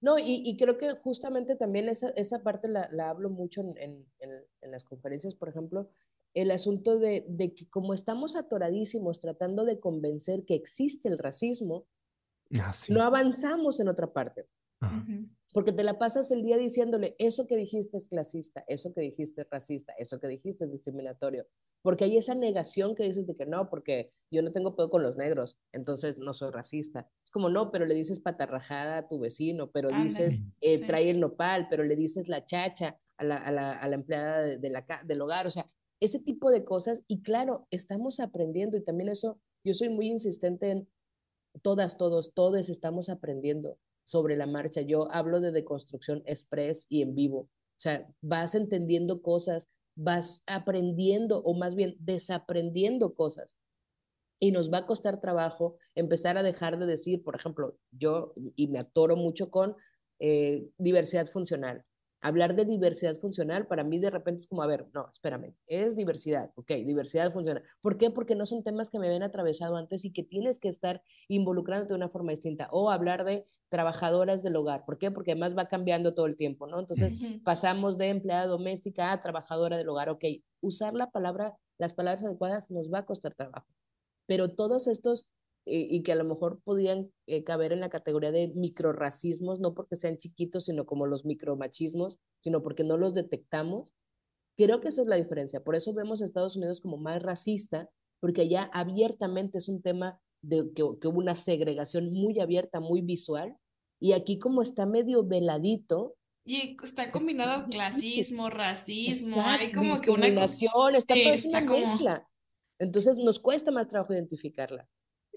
D: No, y, y creo que justamente también esa, esa parte la, la hablo mucho en, en, en, las conferencias, por ejemplo, el asunto de, de, que como estamos atoradísimos tratando de convencer que existe el racismo, ah, no avanzamos en otra parte porque te la pasas el día diciéndole, eso que dijiste es clasista, eso que dijiste es racista, eso que dijiste es discriminatorio, porque hay esa negación que dices de que no, porque yo no tengo pedo con los negros, entonces no soy racista. Es como, no, pero le dices patarrajada a tu vecino, pero dices, eh, trae el nopal, pero le dices la chacha a la, a la, a la empleada de, la, del hogar, o sea, ese tipo de cosas, y claro, estamos aprendiendo, y también eso, yo soy muy insistente en todas, todos, todos estamos aprendiendo sobre la marcha. Yo hablo de deconstrucción express y en vivo. O sea, vas entendiendo cosas, vas aprendiendo o más bien desaprendiendo cosas. Y nos va a costar trabajo empezar a dejar de decir, por ejemplo, yo, y me atoro mucho con eh, diversidad funcional hablar de diversidad funcional para mí de repente es como, a ver, no, espérame, es diversidad, ok, diversidad funcional. ¿Por qué? Porque no son temas que me habían atravesado antes y que tienes que estar involucrándote de una forma distinta. O hablar de trabajadoras del hogar, ¿por qué? Porque además va cambiando todo el tiempo, ¿no? Entonces pasamos de empleada doméstica a trabajadora del hogar, ok, usar la palabra, las palabras adecuadas nos va a costar trabajo. Pero todos estos eh, y que a lo mejor podían eh, caber en la categoría de microracismos, no porque sean chiquitos, sino como los micromachismos, sino porque no los detectamos. Creo que esa es la diferencia. Por eso vemos a Estados Unidos como más racista, porque allá abiertamente es un tema de que, que hubo una segregación muy abierta, muy visual, y aquí como está medio veladito,
B: y está combinado clasismo, racismo, hay como que
D: una está, está una mezcla. Entonces nos cuesta más trabajo identificarla.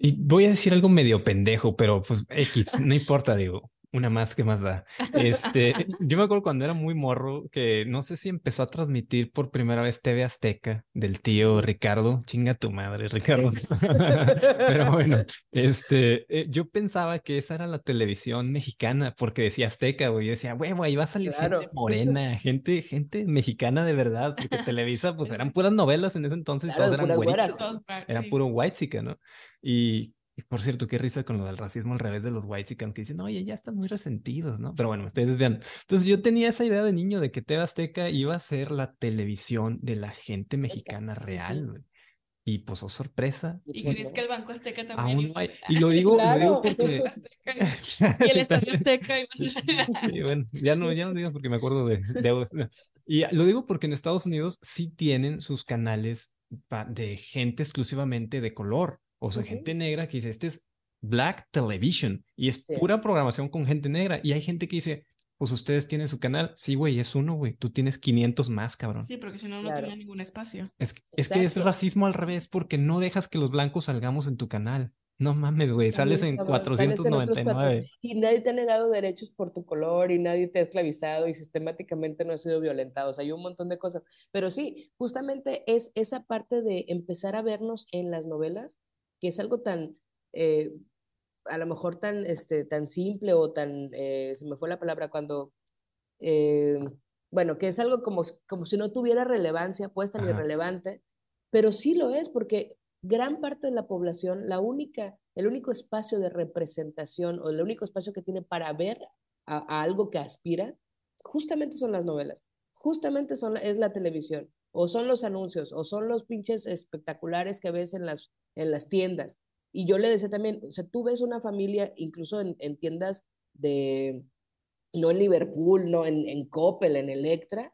C: Y voy a decir algo medio pendejo, pero pues X, no importa, digo una más que más da. Este, [LAUGHS] yo me acuerdo cuando era muy morro que no sé si empezó a transmitir por primera vez TV Azteca del tío Ricardo. Chinga tu madre, Ricardo. [LAUGHS] [LAUGHS] Pero bueno, este, eh, yo pensaba que esa era la televisión mexicana porque decía Azteca, güey. Yo decía, bueno, ahí va a salir gente morena, gente, gente mexicana de verdad, porque Televisa, pues eran puras novelas en ese entonces, todos eran güeritos. Era puro white ¿no? Y por cierto, qué risa con lo del racismo al revés de los white que dicen, oye, ya están muy resentidos, ¿no? Pero bueno, ustedes vean. Entonces yo tenía esa idea de niño de que TV Azteca iba a ser la televisión de la gente mexicana real, Y pues, oh, sorpresa.
B: ¿Y crees que el Banco Azteca también?
C: Y [LAUGHS] lo digo, lo digo porque... [LAUGHS]
B: y el Estadio Azteca.
C: y bueno, ya no, ya no digo porque me acuerdo de, de... Y lo digo porque en Estados Unidos sí tienen sus canales de gente exclusivamente de color. O sea, gente negra que dice, este es Black Television y es pura programación con gente negra. Y hay gente que dice, pues ustedes tienen su canal. Sí, güey, es uno, güey. Tú tienes 500 más, cabrón.
B: Sí, porque si no, no tiene ningún espacio.
C: Es, es que es racismo al revés porque no dejas que los blancos salgamos en tu canal. No mames, güey, sales en 499.
D: y nadie te ha negado derechos por tu color y nadie te ha esclavizado y sistemáticamente no ha sido violentado. O sea, hay un montón de cosas. Pero sí, justamente es esa parte de empezar a vernos en las novelas que es algo tan, eh, a lo mejor tan, este, tan simple o tan, eh, se me fue la palabra cuando, eh, bueno, que es algo como, como si no tuviera relevancia, pues tan irrelevante, pero sí lo es porque gran parte de la población, la única, el único espacio de representación o el único espacio que tiene para ver a, algo que aspira, justamente son las novelas, justamente son, es la televisión. O son los anuncios, o son los pinches espectaculares que ves en las, en las tiendas. Y yo le decía también, o sea, tú ves una familia, incluso en, en tiendas de, no en Liverpool, no en, en Coppel, en Electra,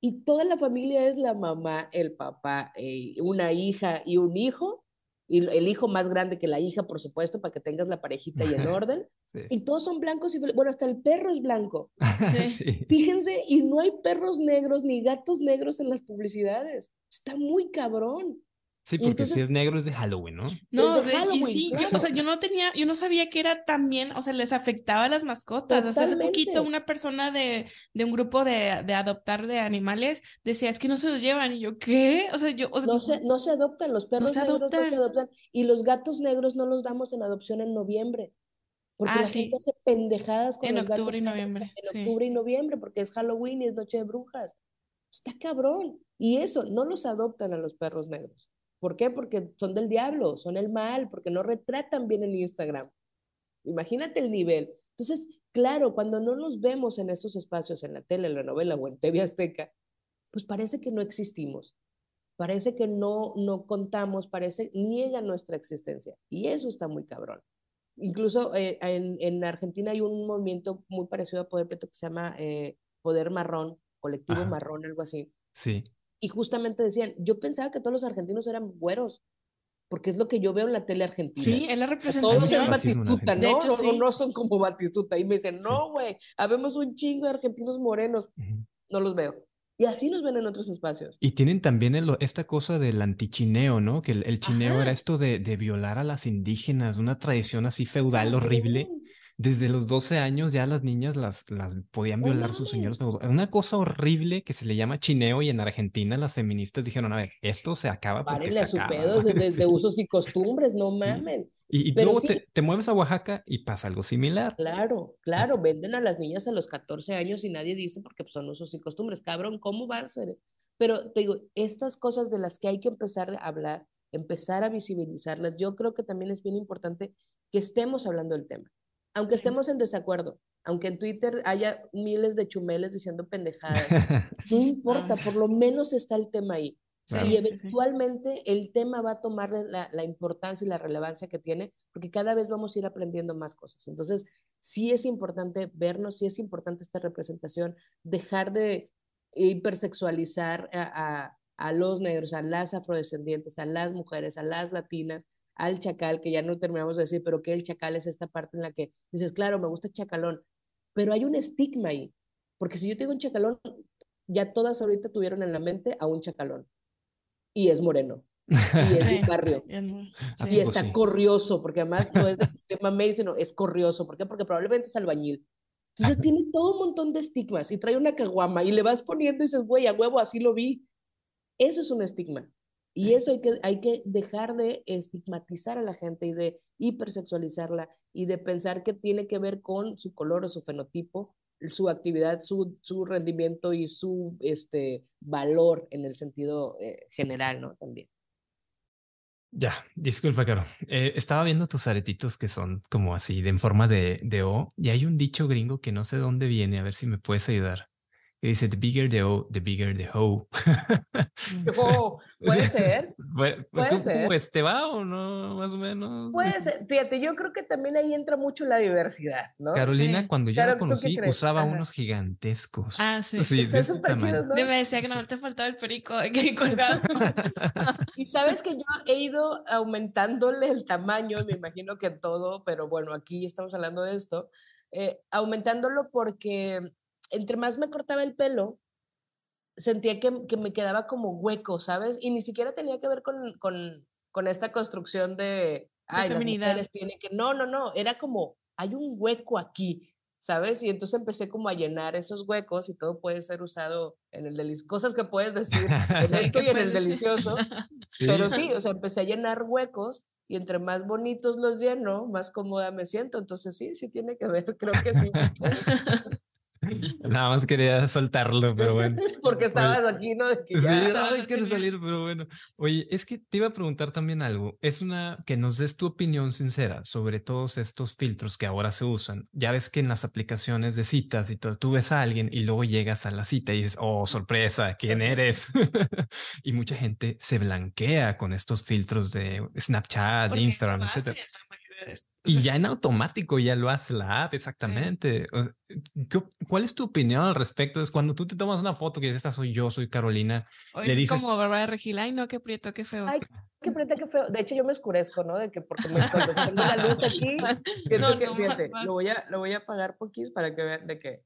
D: y toda la familia es la mamá, el papá, eh, una hija y un hijo, y el hijo más grande que la hija, por supuesto, para que tengas la parejita y en [LAUGHS] orden. Y todos son blancos y bueno, hasta el perro es blanco. [LAUGHS] Sí. Fíjense, y no hay perros negros ni gatos negros en las publicidades. Está muy cabrón.
C: Sí, porque si es negro es de Halloween, ¿no?
B: No, de Halloween, y sí, yo, o sea, yo no tenía, yo no sabía que era también, o sea, les afectaba a las mascotas. Hasta hace poquito una persona de, de un grupo de, de, adoptar de animales decía, es que no se los llevan. Y yo, ¿qué? O sea, yo...
D: no, se, no se adoptan, los perros no negros no se adoptan. Y los gatos negros no los damos en adopción en noviembre. Porque ah, la gente hace pendejadas con
B: en
D: los
B: octubre y noviembre.
D: En octubre y noviembre, porque es Halloween y es Noche de Brujas. Está cabrón. Y eso, no los adoptan a los perros negros. ¿Por qué? Porque son del diablo, son el mal, porque no retratan bien en Instagram. Imagínate el nivel. Entonces, claro, cuando no nos vemos en esos espacios, en la tele, en la novela o en TV Azteca, pues parece que no existimos, parece que no, no contamos, parece, niega nuestra existencia. Y eso está muy cabrón. Incluso eh, en, en, Argentina hay un movimiento muy parecido a Poder Peto que se llama eh, Poder Marrón, Colectivo Marrón, algo así.
C: Sí
D: y justamente decían, yo pensaba que todos los argentinos eran güeros, porque es lo que yo veo en la tele argentina.
B: Sí, es la representación.
D: Todos son Batistuta, ¿no? no, son como Batistuta. Y me dicen, no, güey, habemos un chingo de argentinos morenos. No los veo. Y así nos ven en otros espacios.
C: Y tienen también esta cosa del antichineo, ¿no? Que el, chineo era esto de, de, violar a las indígenas, una tradición así feudal horrible desde los 12 años ya las niñas las, las podían violar sus señores. Una cosa horrible que se le llama chineo y en Argentina las feministas dijeron, a ver, esto se acaba porque se
D: su pedo [LAUGHS] desde usos y costumbres, no mamen.
C: Y, luego te, mueves a Oaxaca y pasa algo similar.
D: Claro, claro, venden a las niñas a los 14 años y nadie dice porque pues, son usos y costumbres. Cabrón, ¿cómo va a ser? Pero te digo, estas cosas de las que hay que empezar a hablar, empezar a visibilizarlas, yo creo que también es bien importante que estemos hablando del tema aunque estemos en desacuerdo, aunque en Twitter haya miles de chumeles diciendo pendejadas, [LAUGHS] no importa, por lo menos está el tema ahí. y eventualmente el tema va a tomar la, la, importancia y la relevancia que tiene, porque cada vez vamos a ir aprendiendo más cosas. Entonces, sí es importante vernos, sí es importante esta representación, dejar de hipersexualizar a, a, a los negros, a las afrodescendientes, a las mujeres, a las latinas, al chacal, que ya no terminamos de decir, pero que el chacal es esta parte en la que dices, claro, me gusta el chacalón, pero hay un estigma ahí, porque si yo tengo un chacalón, ya todas ahorita tuvieron en la mente a un chacalón, y es moreno, y es un barrio, y está corrioso, porque además no es del [LAUGHS] sistema medio, sino es corrioso, ¿por qué? Porque probablemente es albañil. Entonces tiene todo un montón de estigmas y trae una caguama y le vas poniendo y dices, güey, a huevo, así lo vi. Eso es un estigma. Y eso hay que, hay que dejar de estigmatizar a la gente y de hipersexualizarla y de pensar que tiene que ver con su color o su fenotipo, su actividad, su, su rendimiento y su este, valor en el sentido eh, general, ¿no? También.
C: Ya, disculpa, Caro. Eh, estaba viendo tus aretitos que son como así, de en forma de, de O, y hay un dicho gringo que no sé dónde viene, a ver si me puedes ayudar dice, the bigger the O, the bigger the hoe. [LAUGHS]
D: Oh, puede ser. [LAUGHS]
C: puede ser. Pues te va o no, más o menos.
D: Puede ser. Fíjate, yo creo que también ahí entra mucho la diversidad, ¿no?
C: Carolina, cuando yo la conocí, usaba unos gigantescos.
B: Ah, sí. sí
D: Está súper chido, ¿no?
B: Me decía que no te faltaba el perico de [LAUGHS] que colgado.
D: y sabes que yo he ido aumentándole el tamaño, me imagino que todo, pero bueno, aquí estamos hablando de esto, eh, aumentándolo porque entre más me cortaba el pelo, sentía que, que, me quedaba como hueco, ¿sabes? Y ni siquiera tenía que ver con, con, con esta construcción de, ay, las mujeres tienen que, no, no, no, era como, hay un hueco aquí, ¿sabes? Y entonces empecé como a llenar esos huecos y todo puede ser usado en el delicioso, cosas que puedes decir [LAUGHS] en esto y en el delicioso, [LAUGHS] pero sí, o sea, empecé a llenar huecos y entre más bonitos los lleno, más cómoda me siento, entonces sí, sí tiene que ver, [LAUGHS] creo que sí.
C: Nada más quería soltarlo, pero bueno. [LAUGHS]
D: Porque estabas aquí, ¿no? De que
C: Sí,
D: ya...
C: ay, quiero salir, pero bueno. Oye, es que te iba a preguntar también algo. Es una que nos des tu opinión sincera sobre todos estos filtros que ahora se usan. Ya ves que en las aplicaciones de citas y todo, tú ves a alguien y luego llegas a la cita y dices, oh, sorpresa, ¿quién eres? [LAUGHS] y mucha gente se blanquea con estos filtros de Snapchat,
B: Porque
C: Instagram, etcétera. Y ya en automático ya lo hace la app, exactamente. O sea, ¿qué op- ¿Cuál es tu opinión al respecto? Es cuando tú te tomas una foto que dices, esta soy yo, soy Carolina.
B: o
C: le
B: es
C: dices-
B: como Bárbara Regil, ay no, qué prieto, qué feo.
D: Ay, qué preta, qué feo. De hecho, yo me oscurezco, ¿no? De que porque me, tengo la luz [LAUGHS] aquí, siento
B: No,
D: que,
B: no,
D: fíjate,
B: más-
D: lo voy a, lo voy a apagar poquís para que vean de que,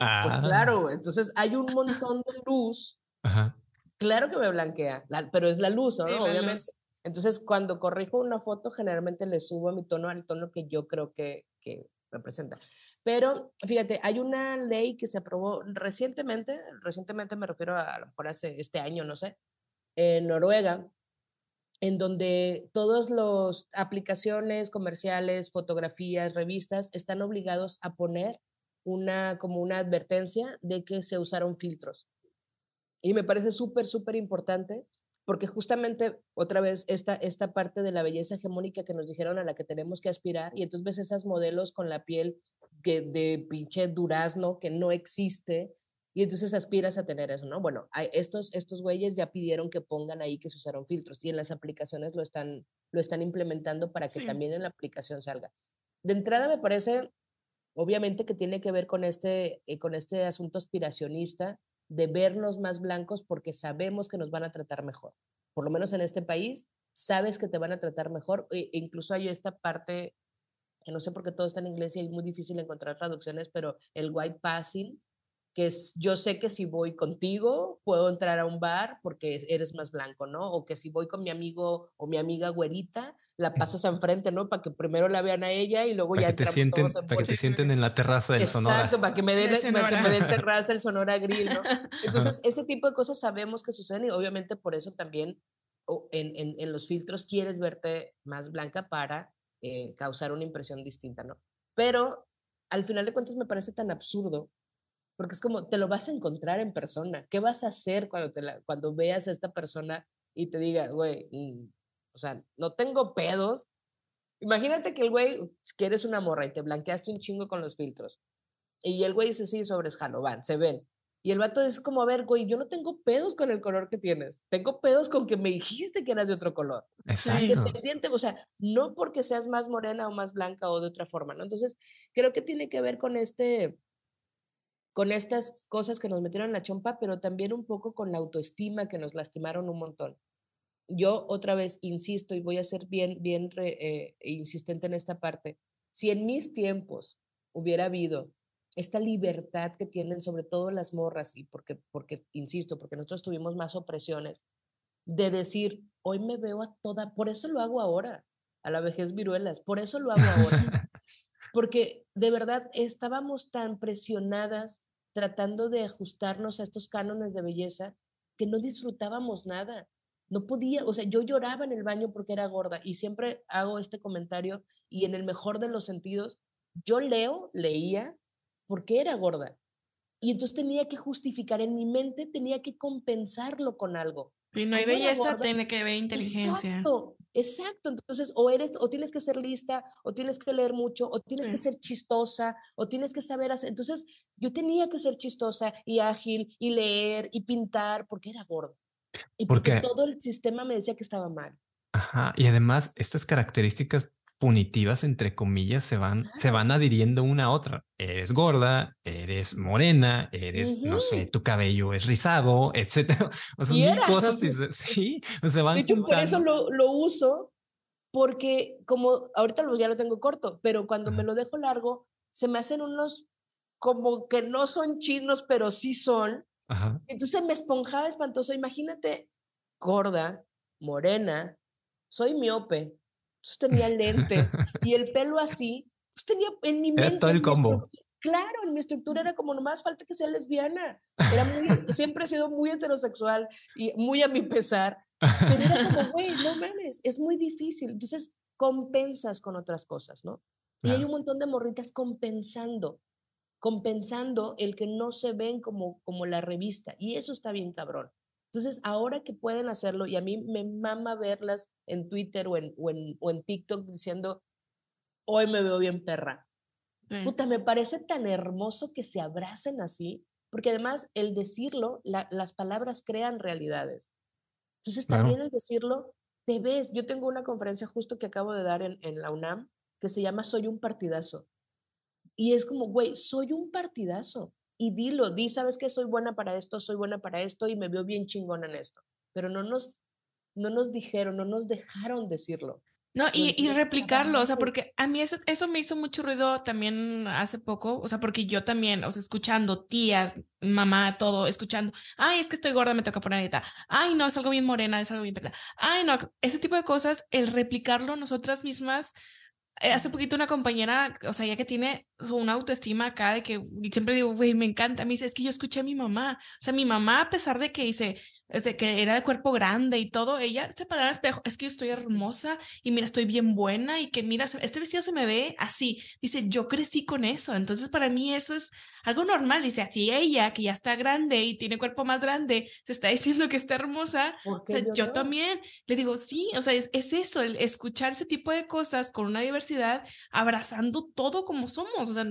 C: Ah,
D: pues claro, entonces hay un montón de luz,
C: Ajá.
D: claro que me blanquea, la- pero es la luz, ¿no?
B: Sí, la
D: Obviamente.
B: luz.
D: Entonces, cuando corrijo una foto, generalmente le subo mi tono al tono que yo creo que, que representa. Pero fíjate, hay una ley que se aprobó recientemente, recientemente me refiero a, a lo mejor hace este año, no sé, en Noruega, en donde todas las aplicaciones comerciales, fotografías, revistas están obligados a poner una como una advertencia de que se usaron filtros. Y me parece súper, súper importante porque justamente otra vez esta, esta parte de la belleza hegemónica que nos dijeron a la que tenemos que aspirar y entonces ves esas modelos con la piel que, de pinche durazno que no existe y entonces aspiras a tener eso, ¿no? Bueno, estos, estos güeyes ya pidieron que pongan ahí que se usaron filtros y en las aplicaciones lo están, lo están implementando para que
B: Sí.
D: también en la aplicación salga. De entrada me parece, obviamente, que tiene que ver con este, eh, con este asunto aspiracionista de vernos más blancos porque sabemos que nos van a tratar mejor. Por lo menos en este país, sabes que te van a tratar mejor. E incluso hay esta parte, que no sé por qué todo está en inglés y es muy difícil encontrar traducciones, pero el white passing, que es, yo sé que si voy contigo, puedo entrar a un bar porque eres más blanco, ¿no? O que si voy con mi amigo o mi amiga güerita, la pasas enfrente, ¿no? Para que primero la vean a ella y luego
C: Para
D: ya
C: que te sienten,
D: todos en
C: para que te sienten en la terraza del Sonora.
D: Exacto, para que me den,
B: Sonora. [LAUGHS]
D: terraza el Sonora Grill, ¿no? Entonces, ese tipo de cosas sabemos que suceden y obviamente por eso también en, en, en los filtros quieres verte más blanca para eh, causar una impresión distinta, ¿no? Pero al final de cuentas me parece tan absurdo porque es como, te lo vas a encontrar en persona. ¿Qué vas a hacer cuando, te la- cuando veas a esta persona y te diga, güey, mm, o sea, no tengo pedos? Imagínate que el güey, que eres una morra y te blanqueaste un chingo con los filtros. Y el güey dice, sí, sobres jalo, van, se ven. Y el vato es como, a ver, güey, yo no tengo pedos con el color que tienes. Tengo pedos con que me dijiste que eras de otro color.
C: Exacto.
D: O sea, no porque seas más morena o más blanca o de otra forma, ¿no? Entonces, creo que tiene que ver con este, con estas cosas que nos metieron en la chompa, pero también un poco con la autoestima que nos lastimaron un montón. Yo otra vez insisto y voy a ser bien, bien eh, insistente en esta parte. Si en mis tiempos hubiera habido esta libertad que tienen sobre todo las morras, y porque, porque, insisto, porque nosotros tuvimos más opresiones, de decir, hoy me veo a toda, por eso lo hago ahora, a la vejez viruelas, por eso lo hago ahora, porque de verdad estábamos tan presionadas tratando de ajustarnos a estos cánones de belleza que no disfrutábamos nada. No podía, o sea, yo lloraba en el baño porque era gorda y siempre hago este comentario y en el mejor de los sentidos, yo leo, leía porque era gorda. Y entonces tenía que justificar en mi mente, tenía que compensarlo con algo.
B: Y no hay belleza,
D: gorda,
B: tiene que haber inteligencia.
D: Exacto, exacto. Entonces, o eres, o tienes que ser lista, o tienes que leer mucho, o tienes que ser chistosa, o tienes que saber hacer. Entonces, yo tenía que ser chistosa y ágil y leer y pintar porque era gorda. Y porque
C: Porque-
D: todo el sistema me decía que estaba mal.
C: Ajá. Y además, estas características punitivas, entre comillas, se van, se van adhiriendo una a otra. Eres gorda, eres morena, eres, no sé, tu cabello es rizado, etcétera. [LAUGHS] O sea, mil cosas y se- sí, se van
D: De hecho, por eso
C: juntando.
D: lo, lo uso, porque como ahorita ya lo tengo corto, pero cuando me
C: Ajá.
D: lo dejo largo, se me hacen unos como que no son chinos, pero sí son. Entonces me esponjaba espantoso. Imagínate, gorda, morena, soy miope, entonces tenía lentes [LAUGHS] y el pelo así, pues tenía en mi mente.
C: todo el combo.
D: Claro, en mi estructura era como nomás falta que sea lesbiana. Era muy, [LAUGHS] siempre he sido muy heterosexual y muy a mi pesar. Pero era como, [LAUGHS] güey, no mames, es muy difícil. Entonces compensas con otras cosas, ¿no? Y hay un montón de morritas compensando compensando el que no se ven como, como la revista. Y eso está bien cabrón. Entonces, ahora que pueden hacerlo, y a mí me mama verlas en Twitter o en, o en, o en TikTok diciendo, hoy me veo bien perra. Puta, me parece tan hermoso que se abracen así, porque además el decirlo, las palabras crean realidades. Entonces, también el decirlo, te ves. Yo tengo una conferencia justo que acabo de dar en, en la UNAM que se llama Soy un partidazo. Y es como, güey, soy un partidazo. Y dilo, di, sabes que soy buena para esto, soy buena para esto y me veo bien chingona en esto. Pero no nos, no nos dijeron, no nos dejaron decirlo.
B: No, y, y, replicarlo, o sea, porque a mí eso, eso me hizo mucho ruido también hace poco, o sea, porque yo también, o sea, escuchando tías, mamá, todo, escuchando, ay, es que estoy gorda, me toca poner dieta, ay, no, es algo bien morena, es algo bien verdad, ay, no, ese tipo de cosas, el replicarlo nosotras mismas, hace poquito una compañera, o sea, ya que tiene una autoestima acá de que siempre digo, güey, me encanta, me dice, es que yo escuché a mi mamá, o sea, mi mamá, a pesar de que dice, desde que era de cuerpo grande y todo, ella se paraba al espejo, es que yo estoy hermosa y mira, estoy bien buena y que mira, este vestido se me ve así, dice, yo crecí con eso, entonces para mí eso es algo normal. Dice, así ella, que ya está grande y tiene cuerpo más grande, se está [LAUGHS] diciendo que está hermosa. O sea, yo, también le digo, sí, o sea, es, es, eso, el escuchar ese tipo de cosas con una diversidad, abrazando todo como somos, o sea,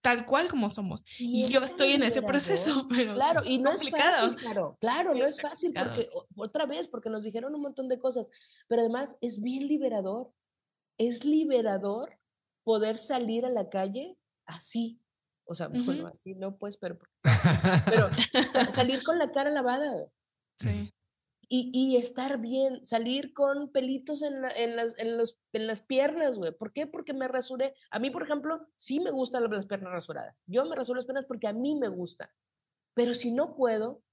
B: tal cual como somos. Y, yo estoy en ese proceso, [LAUGHS] pero
D: claro, y no es fácil, claro, claro, no es fácil porque otra vez porque nos dijeron un montón de cosas, pero además es bien liberador. Es liberador poder salir a la calle así, o sea, bueno, así no, pues, pero, [LAUGHS] pero salir con la cara lavada. Sí. Y, y, estar bien, salir con pelitos en, en, las, en, los, en las piernas, güey. ¿Por qué? Porque me rasuré. A mí, por ejemplo, sí me gustan las piernas rasuradas. Yo me rasuro las piernas porque a mí me gusta. Pero si no puedo,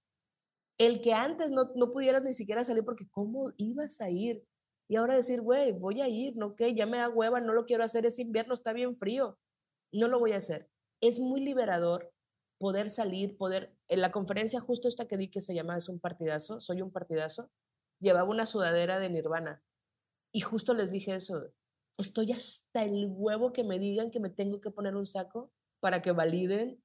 D: el que antes no, no pudieras ni siquiera salir porque ¿cómo ibas a ir? Y ahora decir, güey, voy a ir, ¿no? Que ya me da hueva, no lo quiero hacer, es invierno, está bien frío. No lo voy a hacer es muy liberador poder salir, poder, en la conferencia justo esta que di que se llama Es un partidazo, soy un partidazo, llevaba una sudadera de Nirvana. Y justo les dije eso, estoy hasta el huevo que me digan que me tengo que poner un saco para que validen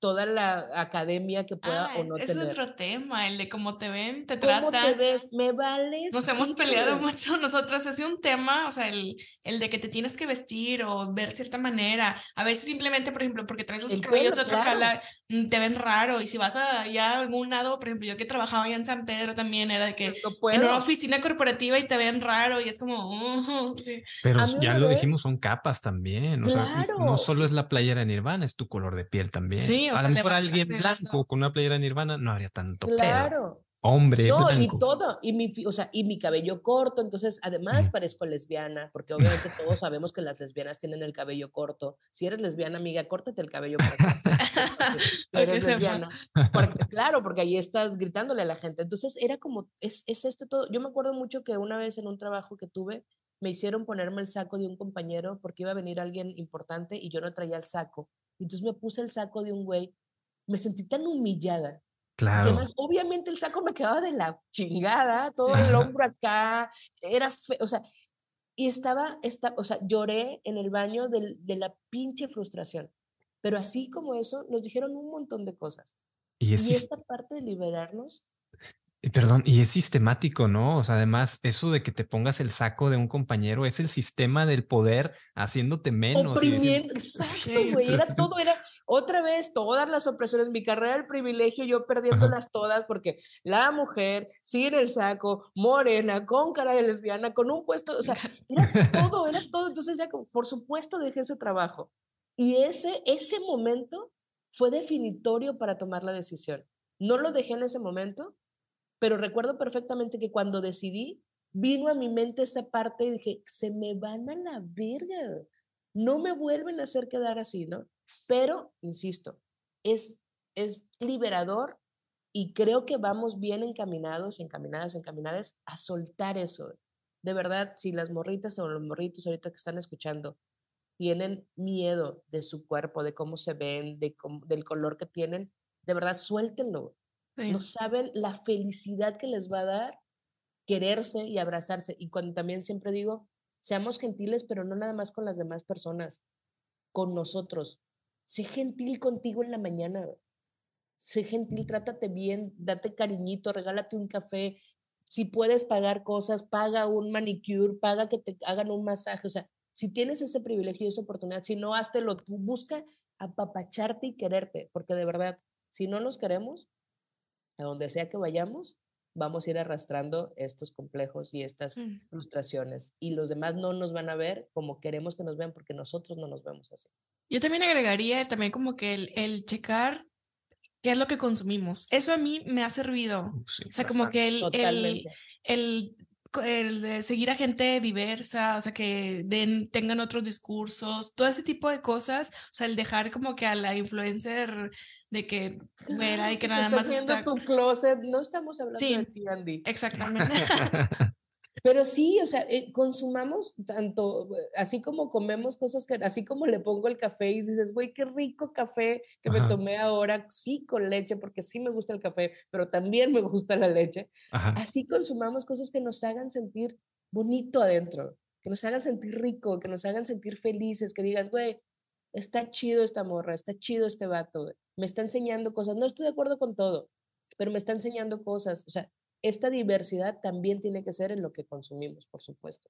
D: toda la academia que pueda o no
B: es
D: tener.
B: Es otro tema, el de cómo te ven, te
D: ¿Cómo
B: tratan.
D: te ves? Me vales.
B: Nos hemos peleado mucho [LAUGHS] nosotros. Es un tema, o sea, el, el de que te tienes que vestir o ver cierta manera. A veces simplemente, por ejemplo, porque traes los cabellos de otro claro. Mm, te ven raro. Y si vas a ya a algún lado, por ejemplo, yo que trabajaba allá en San Pedro también, era de que no en una oficina corporativa y te ven raro y es como... Uh, [LAUGHS] sí.
C: Pero ya lo dijimos, son capas también. O claro. sea, no solo es la playera Nirvana, es tu color de piel también.
B: Sí, o
C: a
B: sea,
C: lo mejor alguien blanco con una playera nirvana no habría tanto
D: claro.
C: pedo. Hombre,
D: no,
C: blanco.
D: y todo, y mi, o sea, y mi cabello corto, entonces además mm. parezco lesbiana, porque obviamente todos sabemos que las lesbianas tienen el cabello corto. Si eres lesbiana, amiga, córtate el cabello [LAUGHS] para que eres lesbiana. Porque, claro, porque ahí estás gritándole a la gente. Entonces era como, es, es este todo. Yo me acuerdo mucho que una vez en un trabajo que tuve, me hicieron ponerme el saco de un compañero porque iba a venir alguien importante y yo no traía el saco. Entonces me puse el saco de un güey, me sentí tan humillada.
C: Claro.
D: Además, obviamente el saco me quedaba de la chingada, todo el hombro acá, era feo, o sea, y estaba, esta, o sea, lloré en el baño de, de la pinche frustración. Pero así como eso, nos dijeron un montón de cosas.
C: Y, es
D: y esta parte de liberarnos
C: Perdón, y es sistemático, ¿no? O sea, además, eso de que te pongas el saco de un compañero es el sistema del poder haciéndote menos.
D: Oprimiendo, exacto, güey. Era todo, era otra vez todas las opresiones. Mi carrera del privilegio, yo perdiéndolas todas, porque la mujer sin el saco, morena, con cara de lesbiana, con un puesto, o sea, [LAUGHS] era todo, era todo. Entonces, ya, por supuesto, dejé ese trabajo. Y ese, ese momento fue definitorio para tomar la decisión. No lo dejé en ese momento, pero recuerdo perfectamente que cuando decidí, vino a mi mente esa parte y dije, se me van a la verga, no me vuelven a hacer quedar así, ¿no? Pero, insisto, es, es liberador y creo que vamos bien encaminados, encaminadas, encaminadas a soltar eso. De verdad, si las morritas o los morritos ahorita que están escuchando tienen miedo de su cuerpo, de cómo se ven, de del color que tienen, de verdad, suéltenlo. No saben la felicidad que les va a dar quererse y abrazarse. Y cuando también siempre digo, seamos gentiles, pero no nada más con las demás personas, con nosotros. sé gentil contigo en la mañana. Sé gentil, trátate bien, date cariñito, regálate un café. Si puedes pagar cosas, paga un manicure, paga que te hagan un masaje. O sea, si tienes ese privilegio y esa oportunidad, si no, lo tú. Busca apapacharte y quererte, porque de verdad, si no nos queremos, a donde sea que vayamos, vamos a ir arrastrando estos complejos y estas mm. frustraciones. Y los demás no nos van a ver como queremos que nos vean porque nosotros no nos vemos así.
B: Yo también agregaría también como que el, el checar qué es lo que consumimos. Eso a mí me ha servido. o sea, como que el, el, el, el, de seguir a gente diversa, o sea, que den, tengan otros discursos, todo ese tipo de cosas. O sea, el dejar como que a la influencer de que fuera y que nada más
D: está... tu closet, no estamos hablando de ti, Andy.
B: Exactamente. [LAUGHS] [LAUGHS]
D: Pero sí, o sea, eh, consumamos tanto, así como comemos cosas que, así como le pongo el café y dices, güey, qué rico café que me tomé ahora, sí con leche, porque sí me gusta el café, pero también me gusta la leche. Así consumamos cosas que nos hagan sentir bonito adentro, que nos hagan sentir rico, que nos hagan sentir felices, que digas, güey, está chido esta morra, está chido este vato, me está enseñando cosas, no estoy de acuerdo con todo, pero me está enseñando cosas, o sea, esta diversidad también tiene que ser en lo que consumimos, por supuesto.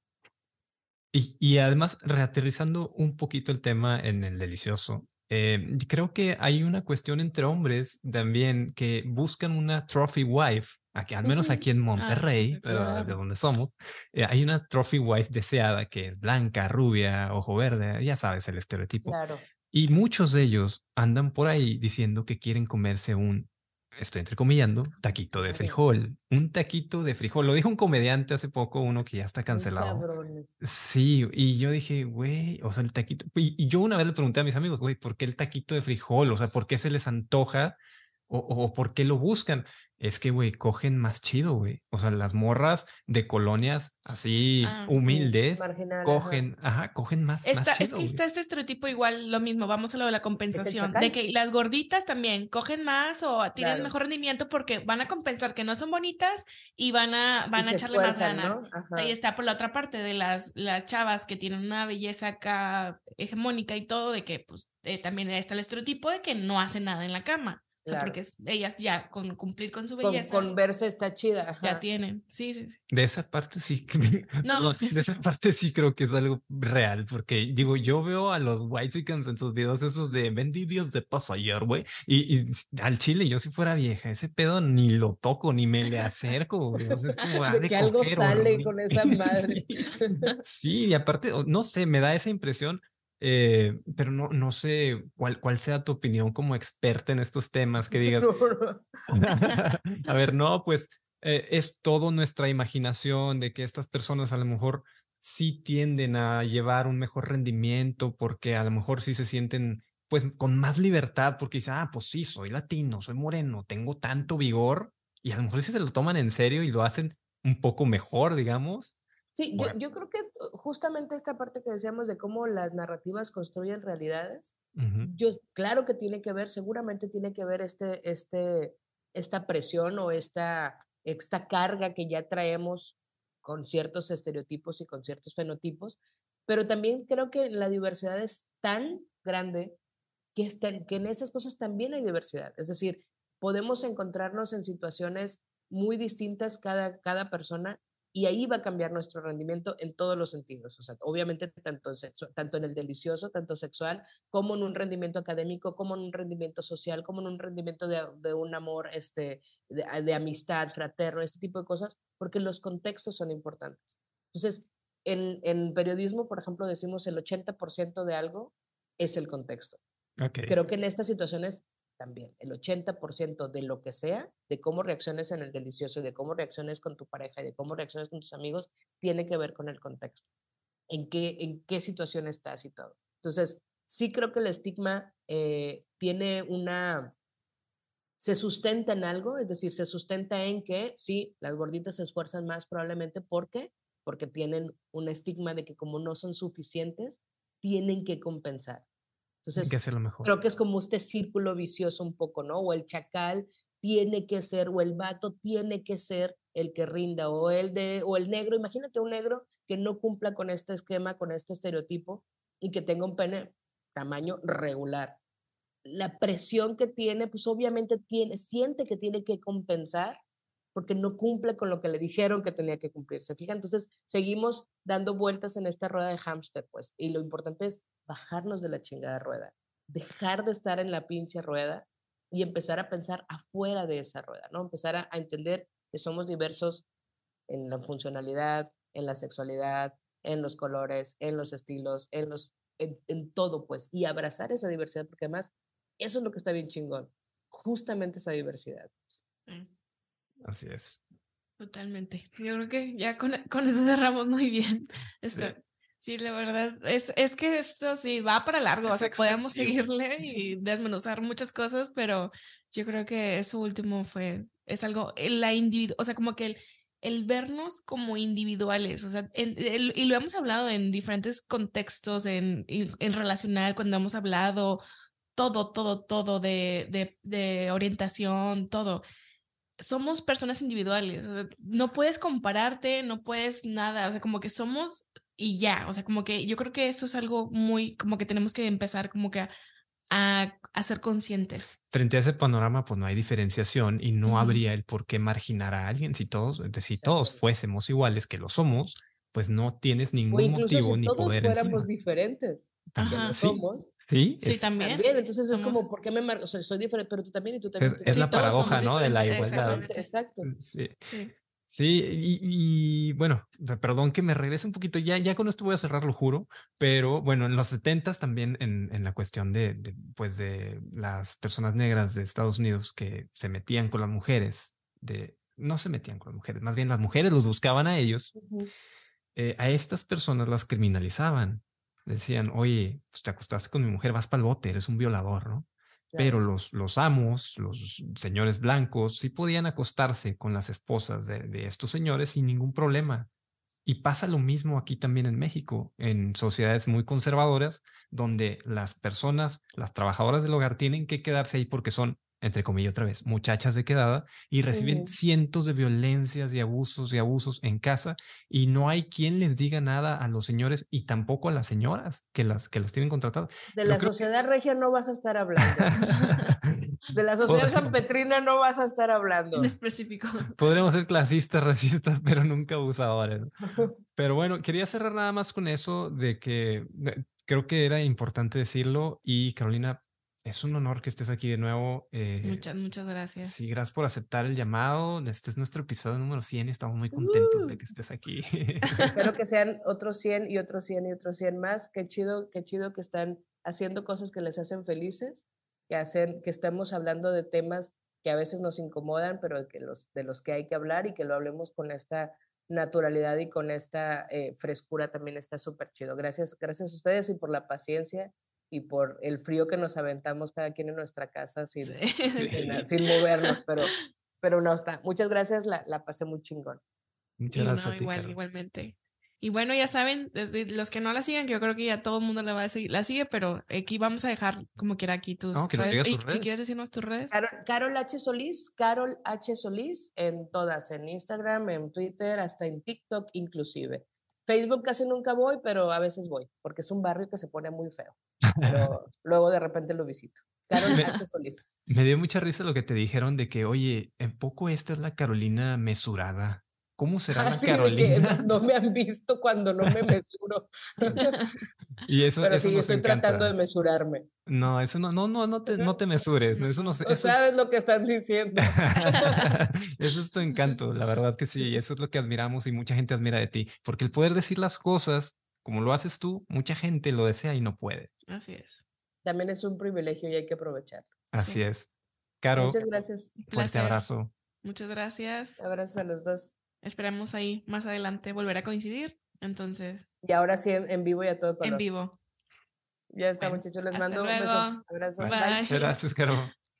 C: Y, y además, reaterrizando un poquito el tema en el delicioso, eh, creo que hay una cuestión entre hombres también que buscan una trophy wife, aquí, al menos aquí en ah, Monterrey, de donde somos, eh, hay una trophy wife deseada que es blanca, rubia, ojo verde, ya sabes el estereotipo.
D: Claro.
C: Y muchos de ellos andan por ahí diciendo que quieren comerse un estoy entrecomillando, taquito de frijol. Un taquito de frijol. Lo dijo un comediante hace poco, uno que ya está cancelado. Sí, y yo dije, güey, o sea, el taquito. Y, yo una vez le pregunté a mis amigos, güey, ¿por qué el taquito de frijol? O sea, ¿por qué se les antoja? O, o por qué lo buscan? Es que, güey, cogen más chido, güey. O sea, las morras de colonias así ah, humildes cogen, ajá. cogen más,
B: está,
C: más chido,
B: Es que está este estereotipo igual, lo mismo, vamos a lo de la compensación, de que las gorditas también cogen más o tienen mejor rendimiento porque van a compensar que no son bonitas y van a, van a echarle más ganas. Ahí está por la otra parte de las, las chavas que tienen una belleza acá hegemónica y todo, de que pues eh, también está el estereotipo de que no hacen nada en la cama. O sea, porque ellas ya con cumplir con su belleza.
D: Con, verse está chida.
B: Ya tienen. Sí, sí, sí.
C: De esa parte sí. [LAUGHS] No. de esa parte sí creo que es algo real. Porque digo, yo veo a los White en sus videos esos de vendidos de paso ayer, güey. Y, al chile, yo si fuera vieja, ese pedo ni lo toco, ni me le acerco, güey. O sea, es como.
D: de, que algo sale con [LAUGHS] esa madre.
C: sí, y aparte, no sé, me da esa impresión eh, pero no, no sé cuál, cuál sea tu opinión como experta en estos temas, que digas, [LAUGHS] [LAUGHS] a ver, no, pues eh, es todo nuestra imaginación de que estas personas a lo mejor sí tienden a llevar un mejor rendimiento porque a lo mejor sí se sienten pues con más libertad porque dicen, ah, pues sí, soy latino, soy moreno, tengo tanto vigor y a lo mejor sí se lo toman en serio y lo hacen un poco mejor, digamos,
D: Sí, yo, yo, creo que uh, justamente esta parte que decíamos de cómo las narrativas construyen realidades, yo claro que tiene que ver, seguramente tiene que ver este, este, esta presión o esta, esta carga que ya traemos con ciertos estereotipos y con ciertos fenotipos, pero también creo que la diversidad es tan grande que, está, que en esas cosas también hay diversidad. Es decir, podemos encontrarnos en situaciones muy distintas cada, cada persona y ahí va a cambiar nuestro rendimiento en todos los sentidos. O sea, obviamente tanto en, tanto en el delicioso, tanto sexual, como en un rendimiento académico, como en un rendimiento social, como en un rendimiento de, de un amor este, de, de, amistad, fraterno, este tipo de cosas, porque los contextos son importantes. Entonces, en, en periodismo, por ejemplo, decimos el 80% de algo es el contexto.
C: Okay.
D: Creo que en estas situaciones también. El 80% de lo que sea, de cómo reacciones en el delicioso de cómo reacciones con tu pareja y de cómo reacciones con tus amigos, tiene que ver con el contexto. En qué, en qué situación estás y todo. Entonces, sí creo que el estigma eh, tiene una... Se sustenta en algo, es decir, se sustenta en que sí, las gorditas se esfuerzan más probablemente porque porque tienen un estigma de que como no son suficientes, tienen que compensar.
C: Entonces, mejor.
D: creo que es como este círculo vicioso un poco, ¿no? O el chacal tiene que ser, o el vato tiene que ser el que rinda, o el, de, o el negro, imagínate un negro que no cumpla con este esquema, con este estereotipo, y que tenga un pene tamaño regular. la presión que tiene, pues obviamente tiene, siente que tiene que compensar porque no cumple con lo que le dijeron que tenía que cumplirse. Fija, entonces seguimos dando vueltas en esta rueda de hámster, pues, y lo importante es bajarnos de la chingada rueda, dejar de estar en la pinche rueda y empezar a pensar afuera de esa rueda, ¿no? Empezar a, entender que somos diversos en la funcionalidad, en la sexualidad, en los colores, en los estilos, en los en, todo, pues, y abrazar esa diversidad, porque además eso es lo que está bien chingón, justamente esa diversidad. Pues.
B: Mm.
C: Así es.
B: Totalmente. Yo creo que ya con, con eso cerramos muy bien. sí. La verdad, es, es que esto sí va para largo, o sea, podemos seguirle y desmenuzar muchas cosas, pero yo creo que eso último fue, es algo, la o sea, como que el, el vernos como individuales, o sea, y lo hemos hablado en diferentes contextos, en, en relacional, cuando hemos hablado todo, todo, todo de, de, de orientación, todo. Somos personas individuales, no puedes compararte, no puedes nada, o sea, como que somos y ya, o sea, como que yo creo que eso es algo muy, como que tenemos que empezar como que a, a, ser conscientes.
C: Frente a ese panorama, pues no hay diferenciación y no habría el por qué marginar a alguien si todos, si todos fuésemos iguales, que lo somos, pues no tienes ningún
D: o incluso
C: motivo
D: si
C: ni
D: todos
C: poder.
D: fuéramos diferentes, también somos.
C: Sí,
B: sí también.
D: también. Entonces es como, ¿por qué me marco? soy diferente, pero tú también y tú también.
C: Es, la paradoja, ¿no? De la igualdad.
D: Exacto.
C: Sí. sí. Y, bueno, perdón que me regrese un poquito, ya, ya con esto voy a cerrar, lo juro, pero bueno, en los 70 también en, en la cuestión de, de, pues de las personas negras de Estados Unidos que se metían con las mujeres, de, no se metían con las mujeres, más bien las mujeres los buscaban a ellos. Eh, a estas personas las criminalizaban. Decían, oye, pues te acostaste con mi mujer, vas para el bote, eres un violador, ¿no? Pero los, los amos, los señores blancos, sí podían acostarse con las esposas de, de estos señores sin ningún problema. Y pasa lo mismo aquí también en México, en sociedades muy conservadoras, donde las personas, las trabajadoras del hogar tienen que quedarse ahí porque son entre comillas otra vez, muchachas de quedada y reciben cientos de violencias y abusos y abusos en casa y no hay quien les diga nada a los señores y tampoco a las señoras que las que las tienen contratadas.
D: De la sociedad regia no vas a estar hablando. [LAUGHS] de la sociedad sanpetrina no vas a estar hablando.
B: En específico.
C: Podremos ser clasistas, racistas, pero nunca abusadores. Pero bueno, quería cerrar nada más con eso de que creo que era importante decirlo y Carolina, es un honor que estés aquí de nuevo.
B: Eh, muchas, muchas gracias.
C: Sí, gracias por aceptar el llamado. Este es nuestro episodio número 100 y estamos muy contentos de uh. que estés aquí. [LAUGHS]
D: Espero que [LAUGHS] sean otros 100 y otros 100 y otros 100 más. Qué chido, qué chido que están haciendo cosas que les hacen felices, que hacen que estemos hablando de temas que a veces nos incomodan, pero que los, de los que hay que hablar y que lo hablemos con esta naturalidad y con esta eh, frescura también está súper chido. Gracias, gracias a ustedes y por la paciencia y por el frío que nos aventamos cada quien en nuestra casa sin, [LAUGHS] sin, movernos, pero, [LAUGHS] pero no está. Muchas gracias, la, la pasé muy chingón.
C: Muchas gracias.
B: igual, igualmente. Y bueno, ya saben, desde los que no la sigan, que yo creo que ya todo el mundo la va a seguir, la sigue, pero aquí vamos a dejar como quiera aquí tus
C: no, que
B: redes.
C: Sus redes.
B: Si quieres decirnos tus redes.
D: Carol, Carol, H. Solís, Carol H. Solís en todas, en Instagram, en Twitter, hasta en TikTok inclusive. Facebook casi nunca voy, pero a veces voy, porque es un barrio que se pone muy feo. [LAUGHS] Pero luego de repente lo visito. Carol me, Solís.
C: Me dio mucha risa lo que te dijeron de que, oye, en poco esta es la Carolina mesurada. ¿Cómo será la Carolina?
D: no me han visto cuando no me mesuro. [LAUGHS]
C: y eso,
D: Pero
C: eso
D: sí, estoy tratando de mesurarme.
C: No, eso no, no, no, no te, no te [LAUGHS] mesures. Eso no,
D: eso sabes lo que están diciendo. [LAUGHS]
C: eso es tu encanto, la verdad que sí. Eso es lo que admiramos y mucha gente admira de ti. Porque el poder decir las cosas como lo haces tú, mucha gente lo desea y no puede.
B: Así es.
D: También es un privilegio y hay que aprovecharlo.
C: Así es. Caro.
D: Muchas gracias.
C: Fuerte abrazo.
B: Muchas gracias.
D: Abrazos a los dos.
B: Esperamos ahí más adelante volver a coincidir. Entonces.
D: Y ahora sí en, vivo y a todo color.
B: En vivo.
D: Ya está, muchachos. Les mando un beso. Abrazo.
C: Bye. Gracias, Caro.